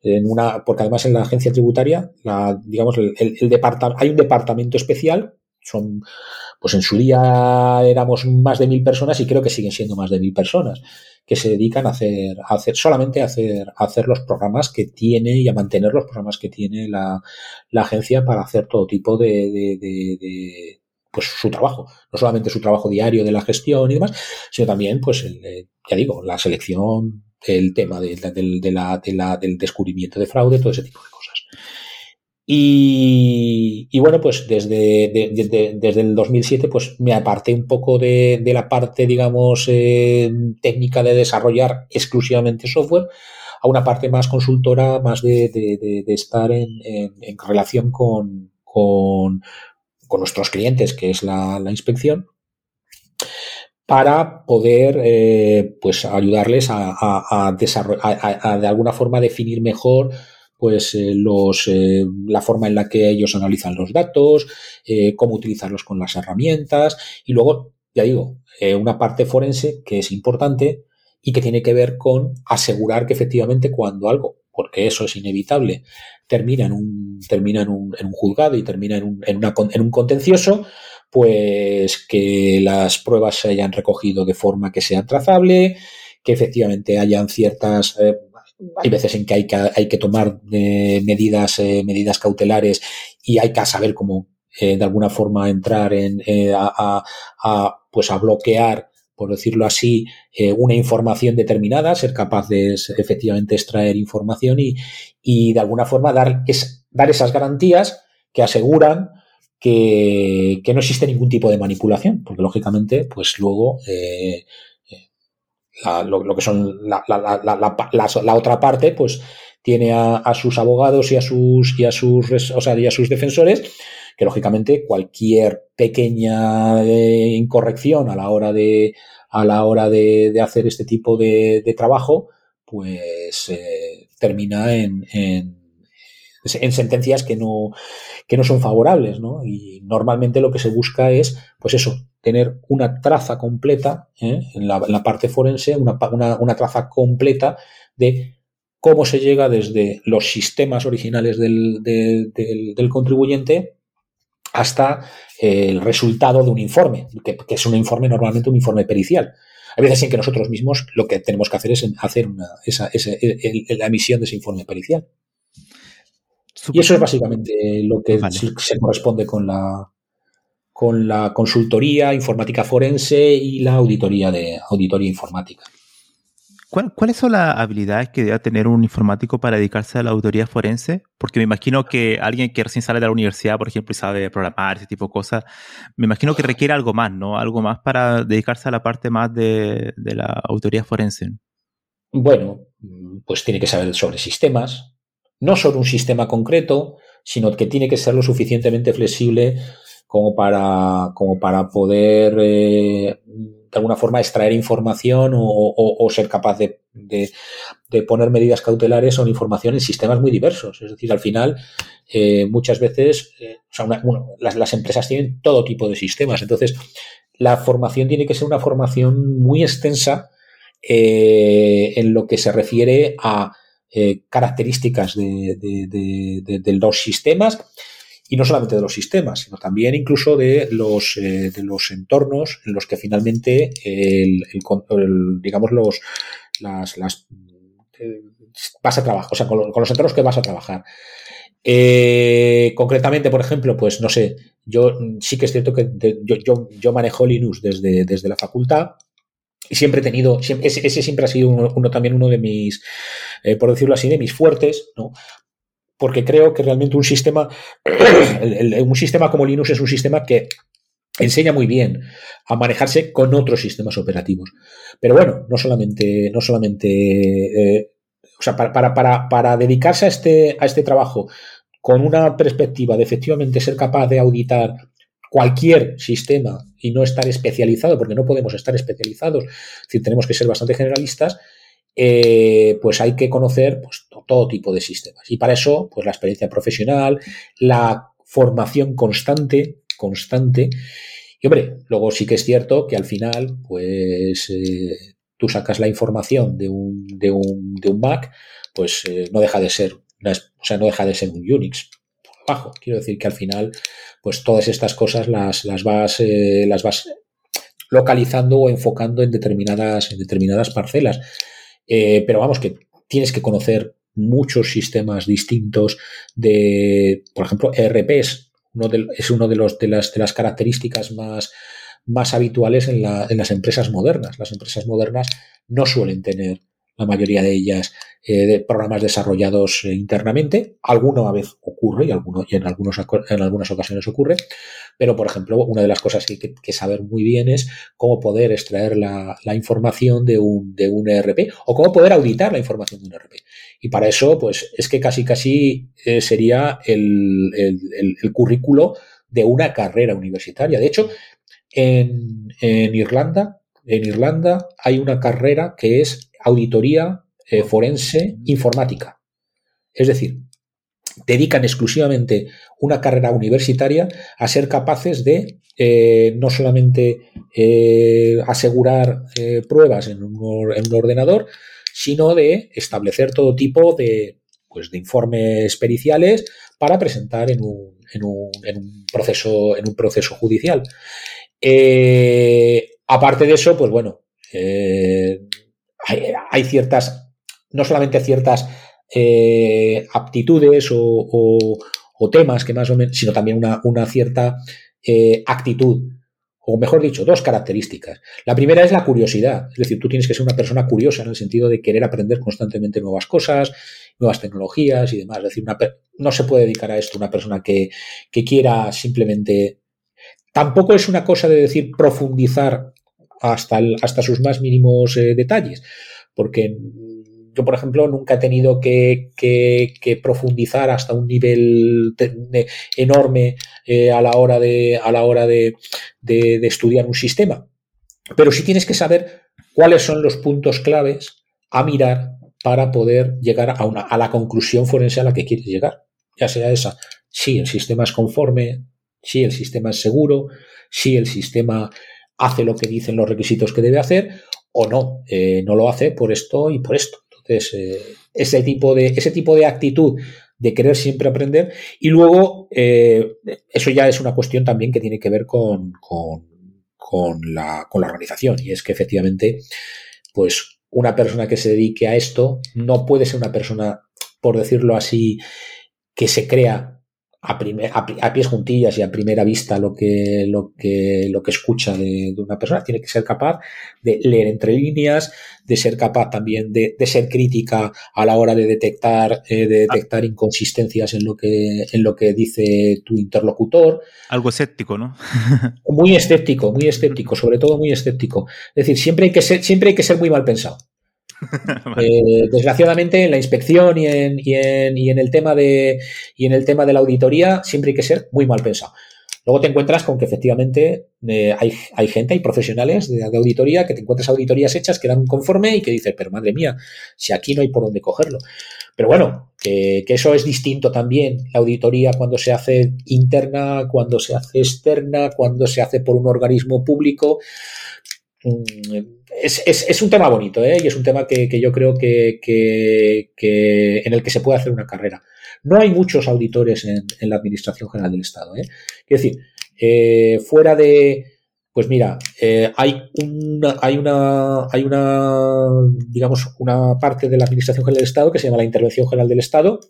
En una, porque además en la agencia tributaria, la, digamos, el, el, el hay un departamento especial son, pues en su día éramos más de mil personas y creo que siguen siendo más de mil personas que se dedican a hacer, a hacer solamente a hacer, a hacer los programas que tiene y a mantener los programas que tiene la, la agencia para hacer todo tipo de, de, de, pues su trabajo, no solamente su trabajo diario de la gestión y demás, sino también, pues, el, ya digo, la selección, el tema de, de la, de la, del descubrimiento de fraude, todo ese tipo de cosas. Y, bueno, pues desde, de, de, desde el 2007 pues me aparté un poco de, de la parte, digamos, eh, técnica de desarrollar exclusivamente software a una parte más consultora, más de, de estar en, en, relación con, con, con nuestros clientes, que es la, inspección, para poder eh, pues ayudarles a, a, de alguna forma definir mejor pues eh, los, eh, la forma en la que ellos analizan los datos, cómo utilizarlos con las herramientas. Y luego, ya digo, una parte forense que es importante y que tiene que ver con asegurar que efectivamente cuando algo, porque eso es inevitable, termina en un, termina en un, en un juzgado y termina en un, en, una, en un contencioso, pues que las pruebas se hayan recogido de forma que sea trazable, que efectivamente hayan ciertas hay veces en que hay que, hay que tomar eh, medidas, eh, medidas cautelares y hay que saber cómo eh, de alguna forma entrar en, a, a, pues a bloquear, por decirlo así, una información determinada, ser capaz de efectivamente extraer información y, y de alguna forma dar, es, dar esas garantías que aseguran que, que, no existe ningún tipo de manipulación, porque lógicamente, pues luego lo, que son la, la, otra parte, pues tiene a, sus abogados y a sus y a sus o sea, y a sus defensores que lógicamente cualquier pequeña eh, incorrección a la hora de a la hora de, hacer este tipo de, trabajo pues eh, termina en, en, en, sentencias que no que no son favorables ¿no? y normalmente lo que se busca es pues eso tener una traza completa, ¿eh? en, la, parte forense, una, una, traza completa de cómo se llega desde los sistemas originales del, del, contribuyente hasta el resultado de un informe, que, es un informe normalmente un informe pericial. Hay veces en que nosotros mismos lo que tenemos que hacer es hacer una, esa, la emisión de ese informe pericial. Y eso es básicamente lo que se corresponde con la, con la consultoría informática forense y la auditoría de auditoría informática. ¿Cuáles son las habilidades que debe tener un informático para dedicarse a la auditoría forense? Porque me imagino que alguien que recién sale de la universidad, por ejemplo, y sabe programar, ese tipo de cosas, me imagino que requiere algo más, ¿no? Algo más para dedicarse a la parte más de, de la auditoría forense. Bueno, pues tiene que saber sobre sistemas, no sobre un sistema concreto, sino que tiene que ser lo suficientemente flexible como para, como para poder eh, de alguna forma extraer información o, ser capaz de, de, poner medidas cautelares o información en sistemas muy diversos. Es decir, al final, eh, muchas veces, eh, las, las, empresas tienen todo tipo de sistemas. Entonces, la formación tiene que ser una formación muy extensa en lo que se refiere a características de, de los sistemas y no solamente de los sistemas, sino también incluso de los, eh, de los entornos en los que finalmente el, digamos los las, eh, vas a trabajar, o sea, con, los entornos que vas a trabajar. Eh, concretamente, por ejemplo, pues no sé, yo sí que es cierto que yo, yo, yo, manejo Linux desde, desde la facultad y siempre he tenido, ese, siempre ha sido uno, también uno de mis, por decirlo así, de mis fuertes, ¿no? Porque creo que realmente un sistema, <clears throat> un sistema como Linux es un sistema que enseña muy bien a manejarse con otros sistemas operativos. Pero bueno, no solamente, no solamente, eh, o sea, para, dedicarse a este, a este trabajo con una perspectiva de efectivamente ser capaz de auditar cualquier sistema y no estar especializado, porque no podemos estar especializados, es tenemos que ser bastante generalistas, eh, pues hay que conocer pues, todo tipo de sistemas. Y para eso, pues la experiencia profesional, la formación constante, constante. Y hombre, luego sí que es cierto que al final, pues eh, tú sacas la información de un, de un, de un Mac, pues eh, no deja de ser, o sea, no deja de ser un Unix bajo. Quiero decir que al final, pues todas estas cosas las, las vas, las vas localizando o enfocando en determinadas, en determinadas parcelas. Eh, pero vamos, que tienes que conocer muchos sistemas distintos de, por ejemplo, ERP es uno de, es uno de, de, las, de las características más, más habituales en, la, en las empresas modernas. Las empresas modernas no suelen tener la mayoría de ellas eh, de programas desarrollados eh, internamente. Alguno a veces ocurre y, alguno, y en, algunos, en algunas ocasiones ocurre, pero por ejemplo, una de las cosas que hay que, saber muy bien es cómo poder extraer la, información de un, de un ERP o cómo poder auditar la información de un ERP. Y para eso, pues es que casi casi eh, sería el, el, el, currículo de una carrera universitaria. De hecho, en, Irlanda, en Irlanda hay una carrera que es auditoría eh, forense informática. Es decir, dedican exclusivamente una carrera universitaria a ser capaces de eh, no solamente eh, asegurar pruebas en un, en un, ordenador, sino de establecer todo tipo de, pues, de informes periciales para presentar en un, en un, en un proceso, en un proceso judicial. Aparte de eso, pues bueno, eh, hay, ciertas, no solamente ciertas eh, aptitudes o, temas que más o menos, sino también una, una cierta actitud o mejor dicho, dos características. La primera es la curiosidad, es decir, tú tienes que ser una persona curiosa en el sentido de querer aprender constantemente nuevas cosas, nuevas tecnologías y demás. Es decir, no se puede dedicar a esto una persona que, quiera simplemente... Tampoco es una cosa de decir profundizar hasta, hasta sus más mínimos eh, detalles, porque yo, por ejemplo, nunca he tenido que, profundizar hasta un nivel enorme eh, a la hora, de, a la hora de, estudiar un sistema. Pero sí tienes que saber cuáles son los puntos claves a mirar para poder llegar a, una, a la conclusión forense a la que quieres llegar. Ya sea esa, si el sistema es conforme, si el sistema es seguro, si el sistema hace lo que dicen los requisitos que debe hacer o no, eh, no lo hace por esto y por esto. Entonces, eh, ese, tipo de, ese tipo de actitud de querer siempre aprender y luego eh, eso ya es una cuestión también que tiene que ver con, con, la, con la organización y es que efectivamente, pues una persona que se dedique a esto no puede ser una persona, por decirlo así, que se crea a, a, pies juntillas y a primera vista lo que, lo que, lo que escucha de, una persona. Tiene que ser capaz de leer entre líneas, de ser capaz también de, ser crítica a la hora de detectar, eh, de detectar inconsistencias en lo que, en lo que dice tu interlocutor. Algo escéptico, ¿no? muy escéptico, muy escéptico, sobre todo muy escéptico. Es decir, siempre hay que ser, siempre hay que ser muy mal pensado. <laughs> Eh, desgraciadamente en la inspección y en, y, en, y en, el tema de, y en el tema de la auditoría siempre hay que ser muy mal pensado. Luego te encuentras con que efectivamente eh, hay, gente, hay profesionales de, auditoría que te encuentras auditorías hechas que dan un conforme y que dices, pero madre mía, si aquí no hay por dónde cogerlo. Pero bueno, que, que, eso es distinto también, la auditoría cuando se hace interna, cuando se hace externa, cuando se hace por un organismo público. Mm, es, un tema bonito ¿eh? y es un tema que, yo creo que, en el que se puede hacer una carrera. No hay muchos auditores en, la Administración General del Estado. ¿eh? Es decir, eh, fuera de, pues mira, eh, hay una, hay una, hay una, digamos, una parte de la Administración General del Estado que se llama la Intervención General del Estado,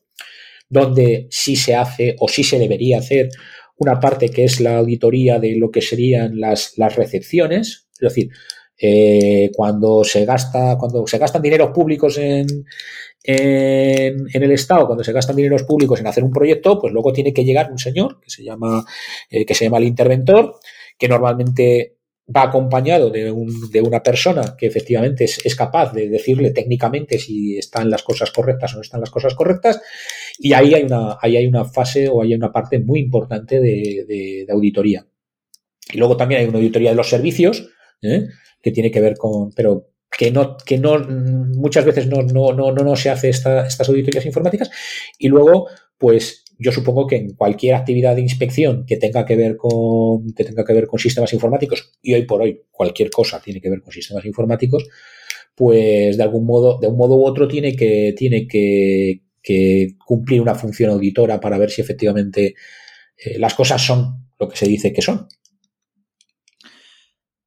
donde sí se hace o sí se debería hacer una parte que es la auditoría de lo que serían las, las recepciones, es decir, eh, cuando se gasta, cuando se gastan dineros públicos en, en, el Estado, cuando se gastan dineros públicos en hacer un proyecto, pues luego tiene que llegar un señor que se llama, eh, que se llama el interventor, que normalmente va acompañado de, un, de una persona que efectivamente es, capaz de decirle técnicamente si están las cosas correctas o no están las cosas correctas, y ahí hay una, ahí hay una fase o hay una parte muy importante de, de, de auditoría. Y luego también hay una auditoría de los servicios, ¿eh? Que tiene que ver con, pero que no, que no, muchas veces no, no, no, no, se hace estas auditorías informáticas. Y luego, pues yo supongo que en cualquier actividad de inspección que tenga que ver con, que tenga que ver con sistemas informáticos, y hoy por hoy cualquier cosa tiene que ver con sistemas informáticos, pues de algún modo, de un modo u otro tiene que, tiene que, cumplir una función auditora para ver si efectivamente eh, las cosas son lo que se dice que son.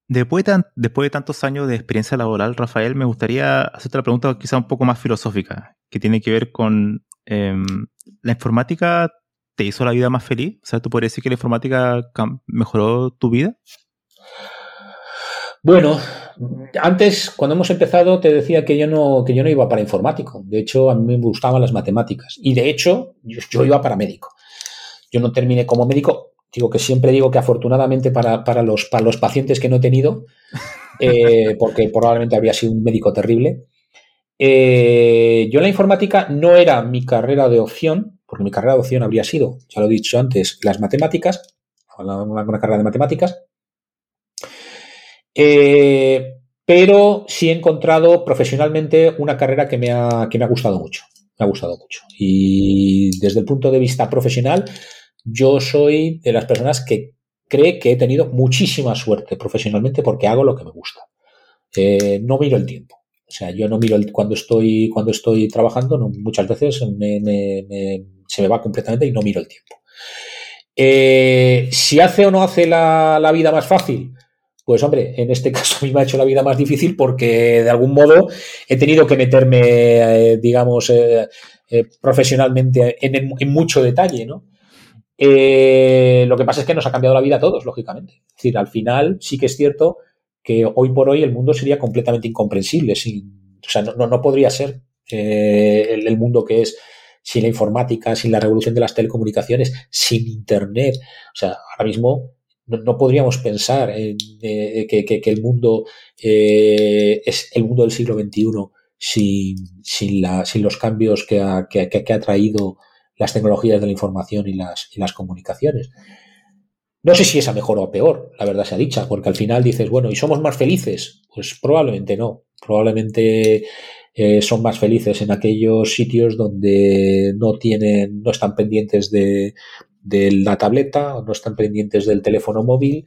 Después de, tantos años de experiencia laboral, Rafael, me gustaría hacerte una pregunta quizá un poco más filosófica, que tiene que ver con em, la informática te hizo la vida más feliz. O sea, ¿tú podrías decir que la informática mejoró tu vida? Bueno, antes, cuando hemos empezado, te decía que yo no, que yo no iba para informático. De hecho, a mí me gustaban las matemáticas. Y de hecho, yo iba para médico. Yo no terminé como médico, digo que siempre digo que afortunadamente para, los, para los pacientes que no he tenido, <laughs> eh, porque probablemente habría sido un médico terrible, eh, yo la informática no era mi carrera de opción, porque mi carrera de opción habría sido, ya lo he dicho antes, las matemáticas, una, carrera de matemáticas. Eh, pero sí he encontrado profesionalmente una carrera que me, ha, que me ha gustado mucho. Me ha gustado mucho. Y desde el punto de vista profesional, yo soy de las personas que cree que he tenido muchísima suerte profesionalmente porque hago lo que me gusta. Eh, no miro el tiempo. O sea, yo no miro el, cuando estoy cuando estoy trabajando, muchas veces se me va completamente y no miro el tiempo. Eh, si hace o no hace la, vida más fácil, pues hombre, en este <laughs> caso a mí me ha hecho la vida más difícil porque de algún modo he tenido que meterme, eh, digamos, profesionalmente en, en, mucho detalle, ¿no? Lo que pasa es que nos ha cambiado la vida a todos, lógicamente. Es decir, al final sí que es cierto que hoy por hoy el mundo sería completamente incomprensible. Sin, o sea, no, no podría ser el, el, mundo que es sin la informática, sin la revolución de las telecomunicaciones, sin Internet. O sea, ahora mismo no, podríamos pensar en, eh, que, el mundo eh, es el mundo del siglo XXI sin, sin, la, sin los cambios que ha, que, ha traído las tecnologías de la información y las, y las comunicaciones. No sé si es a mejor o peor, la verdad sea dicha, porque al final dices, bueno, ¿y somos más felices? Pues probablemente no. Probablemente eh, son más felices en aquellos sitios donde no tienen, no están pendientes de, la tableta, o no están pendientes del teléfono móvil,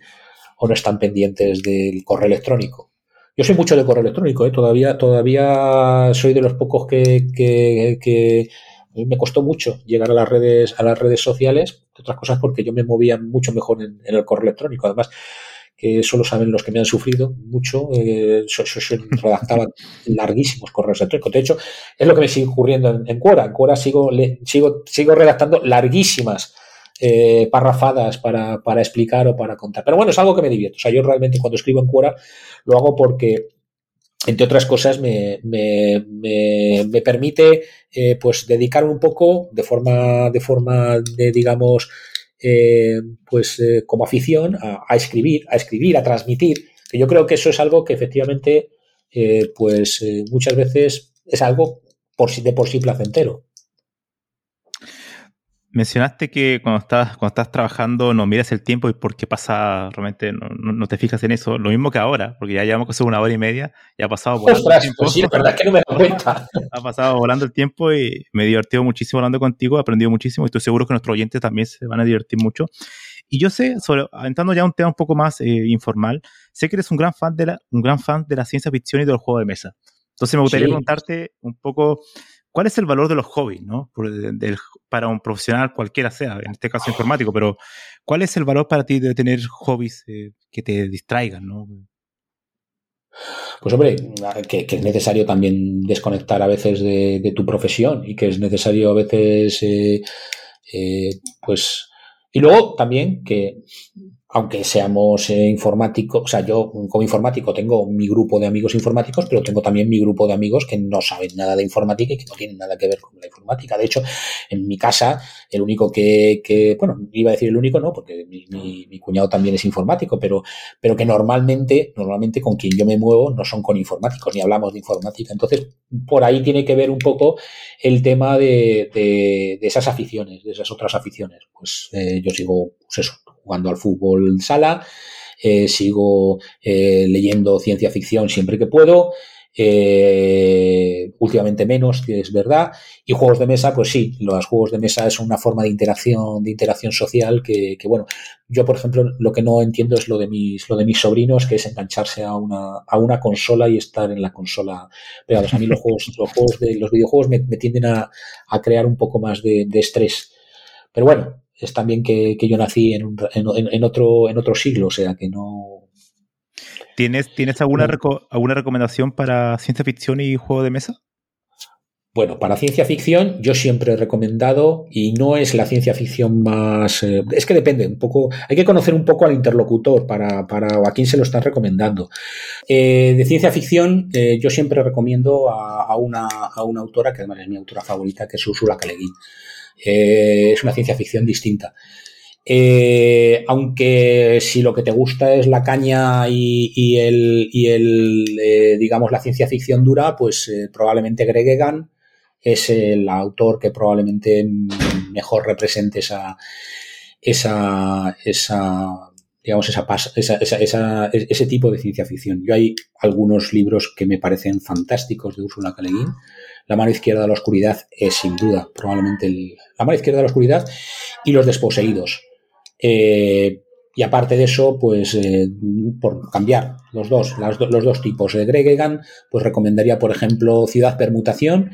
o no están pendientes del correo electrónico. Yo soy mucho de correo electrónico, ¿eh? todavía, todavía soy de los pocos que, que, me costó mucho llegar a las redes, a las redes sociales, otras cosas porque yo me movía mucho mejor en, el correo electrónico. Además, que solo saben los que me han sufrido mucho. Eh, <laughs> redactaba larguísimos correos electrónicos. De hecho, es lo que me sigue ocurriendo en, en Quora. En Quora sigo, sigo, sigo redactando larguísimas eh, parrafadas para, para, explicar o para contar. Pero bueno, es algo que me divierto. O sea, yo realmente cuando escribo en Quora lo hago porque entre otras cosas, me, me, me, permite eh, pues dedicar un poco de forma, de forma de, digamos, eh, pues eh, como afición a, escribir, a escribir, a transmitir, que yo creo que eso es algo que efectivamente, eh, pues muchas veces es algo por sí, de por sí placentero. Mencionaste que cuando estás, cuando estás trabajando no miras el tiempo y por qué pasa, realmente no, te fijas en eso. Lo mismo que ahora, porque ya llevamos casi una hora y media, ya ha pasado volando el tiempo. Pues sí, verdad que no me doy cuenta. <laughs> ha pasado volando el tiempo y me he divertido muchísimo hablando contigo, he aprendido muchísimo y estoy seguro que nuestros oyentes también se van a divertir mucho. Y yo sé, sobre, entrando ya a un tema un poco más eh, informal, sé que eres un gran fan de la, un gran fan de la ciencia ficción y de los juegos de mesa. Entonces me gustaría preguntarte un poco ¿Cuál es el valor de los hobbies, ¿no? para un profesional cualquiera sea, en este caso informático, pero ¿cuál es el valor para ti de tener hobbies eh, que te distraigan, ¿no? Pues hombre, que, es necesario también desconectar a veces de, tu profesión y que es necesario a veces, eh, eh, pues, y luego también que aunque seamos eh, informáticos, o sea, yo como informático tengo mi grupo de amigos informáticos, pero tengo también mi grupo de amigos que no saben nada de informática y que no tienen nada que ver con la informática. De hecho, en mi casa, el único que, que bueno, iba a decir el único, no, porque mi, mi, cuñado también es informático, pero, pero que normalmente, normalmente con quien yo me muevo no son con informáticos, ni hablamos de informática. Entonces, por ahí tiene que ver un poco el tema de, de, esas aficiones, de esas otras aficiones. Pues eh, yo sigo, pues eso, jugando al fútbol sala, eh, sigo eh, leyendo ciencia ficción siempre que puedo, eh, últimamente menos, que es verdad, y juegos de mesa, pues sí, los juegos de mesa es una forma de interacción, de interacción social que, bueno, yo por ejemplo lo que no entiendo es lo de mis, lo de mis sobrinos, que es engancharse a una, a una consola y estar en la consola pegados. A mí los juegos, los juegos de los videojuegos me, tienden a, crear un poco más de, de estrés. Pero bueno, es también que, yo nací en, en, otro, en otro siglo, o sea que no. ¿Tienes, ¿tienes alguna, alguna recomendación para ciencia ficción y juego de mesa? Bueno, para ciencia ficción yo siempre he recomendado, y no es la ciencia ficción más... Eh, es que depende un poco, hay que conocer un poco al interlocutor para, para a quién se lo están recomendando. Eh, de ciencia ficción eh, yo siempre recomiendo a, una, a, una, autora, que además es mi autora favorita, que es Ursula K. Eh, es una ciencia ficción distinta. Eh, aunque si lo que te gusta es la caña y, el, y el eh, digamos, la ciencia ficción dura, pues probablemente Greg Egan es el autor que probablemente mejor represente esa, esa, esa digamos, esa, esa, ese tipo de ciencia ficción. Yo hay algunos libros que me parecen fantásticos de Ursula K. La mano izquierda de la oscuridad es sin duda probablemente el, la mano izquierda de la oscuridad y los desposeídos. Eh, y aparte de eso, pues eh, por cambiar los dos, los dos tipos de Greg Egan, pues recomendaría, por ejemplo, Ciudad Permutación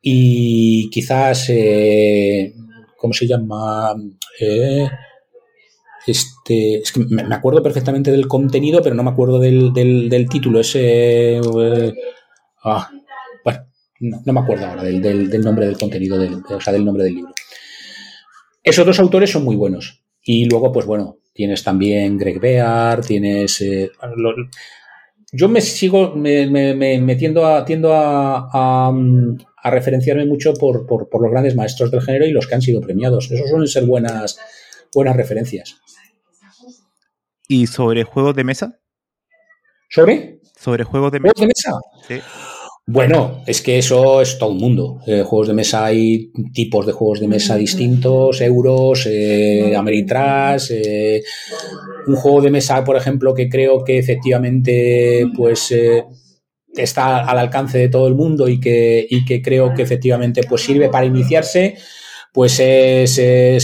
y quizás, eh, ¿cómo se llama? Este, es que me acuerdo perfectamente del contenido, pero no me acuerdo del, del, título. Ese, ah, bueno, no, me acuerdo ahora del, del, nombre del contenido, del, o sea, del nombre del libro. Esos dos autores son muy buenos. Y luego, pues bueno, Tienes también Greg Bear, tienes... Eh, yo me sigo, me, me, tiendo, a, a, a, referenciarme mucho por, por, por, los grandes maestros del género y los que han sido premiados. Esos suelen ser buenas, buenas referencias. ¿Y sobre juegos de mesa? ¿Sobre? Sobre juegos de mesa. ¿Juegos de mesa? Sí. Bueno, es que eso es todo el mundo. Eh, juegos de mesa hay tipos de juegos de mesa distintos, euros, eh, Ameritrash, eh, un juego de mesa, por ejemplo, que creo que efectivamente, pues eh, está al alcance de todo el mundo y que, y que creo que efectivamente pues sirve para iniciarse pues es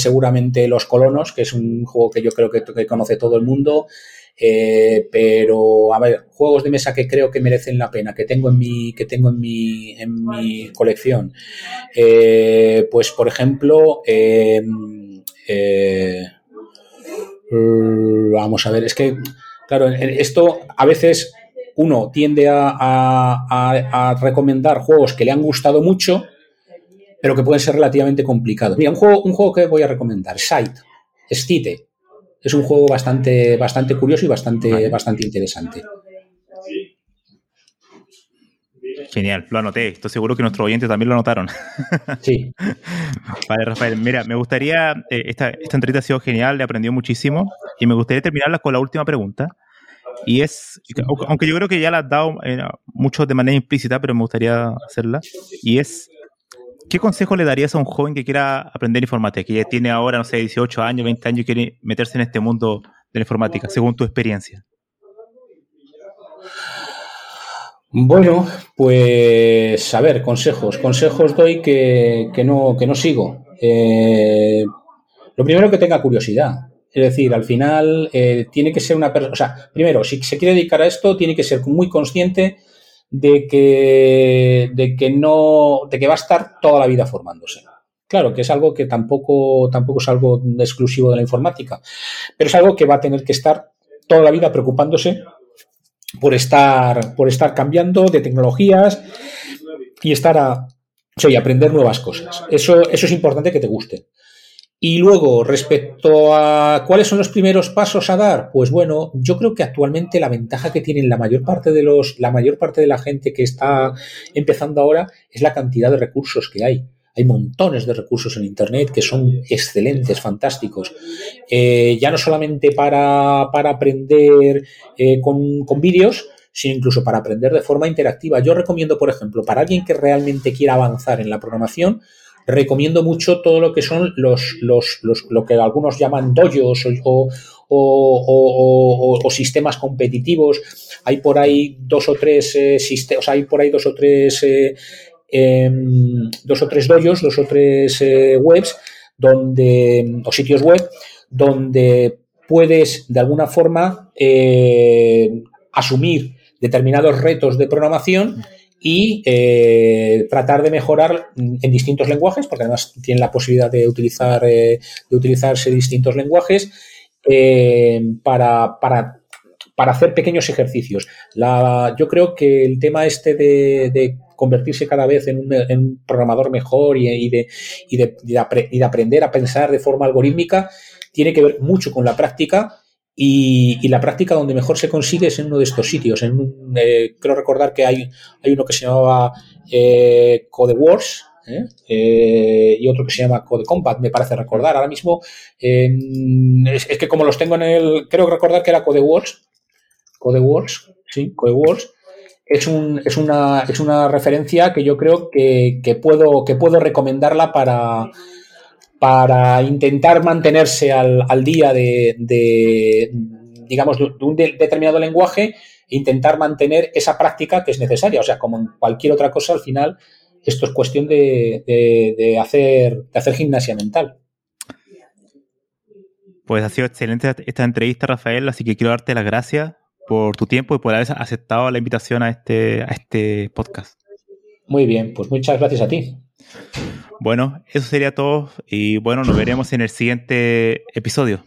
seguramente Los Colonos, que es un juego que yo creo que, que conoce todo el mundo. Eh, pero, a ver, juegos de mesa que creo que merecen la pena, que tengo en mi, que tengo en mi, en mi colección. Eh, pues, por ejemplo, em, eh, vamos a ver, es que, claro, esto a veces uno tiende a, recomendar juegos que le han gustado mucho, pero que pueden ser relativamente complicados. Mira, un juego, un juego que voy a recomendar, Sight, Stite es un juego bastante, bastante curioso y bastante, bastante interesante. Genial, lo anoté. Estoy seguro que nuestros oyentes también lo anotaron. Sí. <laughs> vale, Rafael. Mira, me gustaría. Eh, esta, esta entrevista ha sido genial, le aprendió muchísimo. Y me gustaría terminarla con la última pregunta. Y es. Aunque yo creo que ya la has dado eh, mucho de manera implícita, pero me gustaría hacerla. Y es. ¿Qué consejo le darías a un joven que quiera aprender informática, que tiene ahora, no sé, 18 años, 20 años y quiere meterse en este mundo de la informática, según tu experiencia? Bueno, pues a ver, consejos. Consejos doy que, no, que no sigo. Eh, lo primero que tenga curiosidad. Es decir, al final eh, tiene que ser una persona, o sea, primero, si se quiere dedicar a esto, tiene que ser muy consciente de que, de que no, de que va a estar toda la vida formándose. Claro, que es algo que tampoco, tampoco es algo exclusivo de la informática, pero es algo que va a tener que estar toda la vida preocupándose por estar, por estar cambiando de tecnologías y estar a, o aprender nuevas cosas. Eso, eso es importante que te guste. Y luego, respecto a cuáles son los primeros pasos a dar, pues bueno, yo creo que actualmente la ventaja que tienen la mayor parte de los, la mayor parte de la gente que está empezando ahora es la cantidad de recursos que hay. Hay montones de recursos en Internet que son excelentes, fantásticos. Eh, ya no solamente para, para aprender eh, con, con vídeos, sino incluso para aprender de forma interactiva. Yo recomiendo, por ejemplo, para alguien que realmente quiera avanzar en la programación, recomiendo mucho todo lo que son los, los, los lo que algunos llaman dojos o, o, sistemas competitivos. Hay por ahí dos o tres eh, sistemas, hay por ahí dos o tres eh, em, dos o tres dojos, dos o tres eh, webs donde o sitios web donde puedes de alguna forma asumir determinados retos de programación y eh, tratar de mejorar en distintos lenguajes, porque además tienen la posibilidad de utilizar eh, de utilizarse distintos lenguajes eh, para, para, para, hacer pequeños ejercicios. La, yo creo que el tema este de, convertirse cada vez en un, programador mejor y, y, de, y, de, y de aprender a pensar de forma algorítmica tiene que ver mucho con la práctica y, la práctica donde mejor se consigue es en uno de estos sitios. En eh, creo recordar que hay, hay uno que se llamaba eh, Code Wars ¿eh? Eh, y otro que se llama Code Combat, me parece recordar. Ahora mismo es, que como los tengo en el... Creo recordar que era Code Wars. Code Wars, sí, Code Wars. Es, un, es, una, es una referencia que yo creo que, que, puedo, que puedo recomendarla para para intentar mantenerse al, día de, digamos, de un determinado lenguaje e intentar mantener esa práctica que es necesaria. O sea, como en cualquier otra cosa, al final, esto es cuestión de, hacer, de hacer gimnasia mental. Pues ha sido excelente esta entrevista, Rafael, así que quiero darte las gracias por tu tiempo y por haber aceptado la invitación a este, a este podcast. Muy bien, pues muchas gracias a ti. Bueno, eso sería todo y bueno, nos veremos en el siguiente episodio.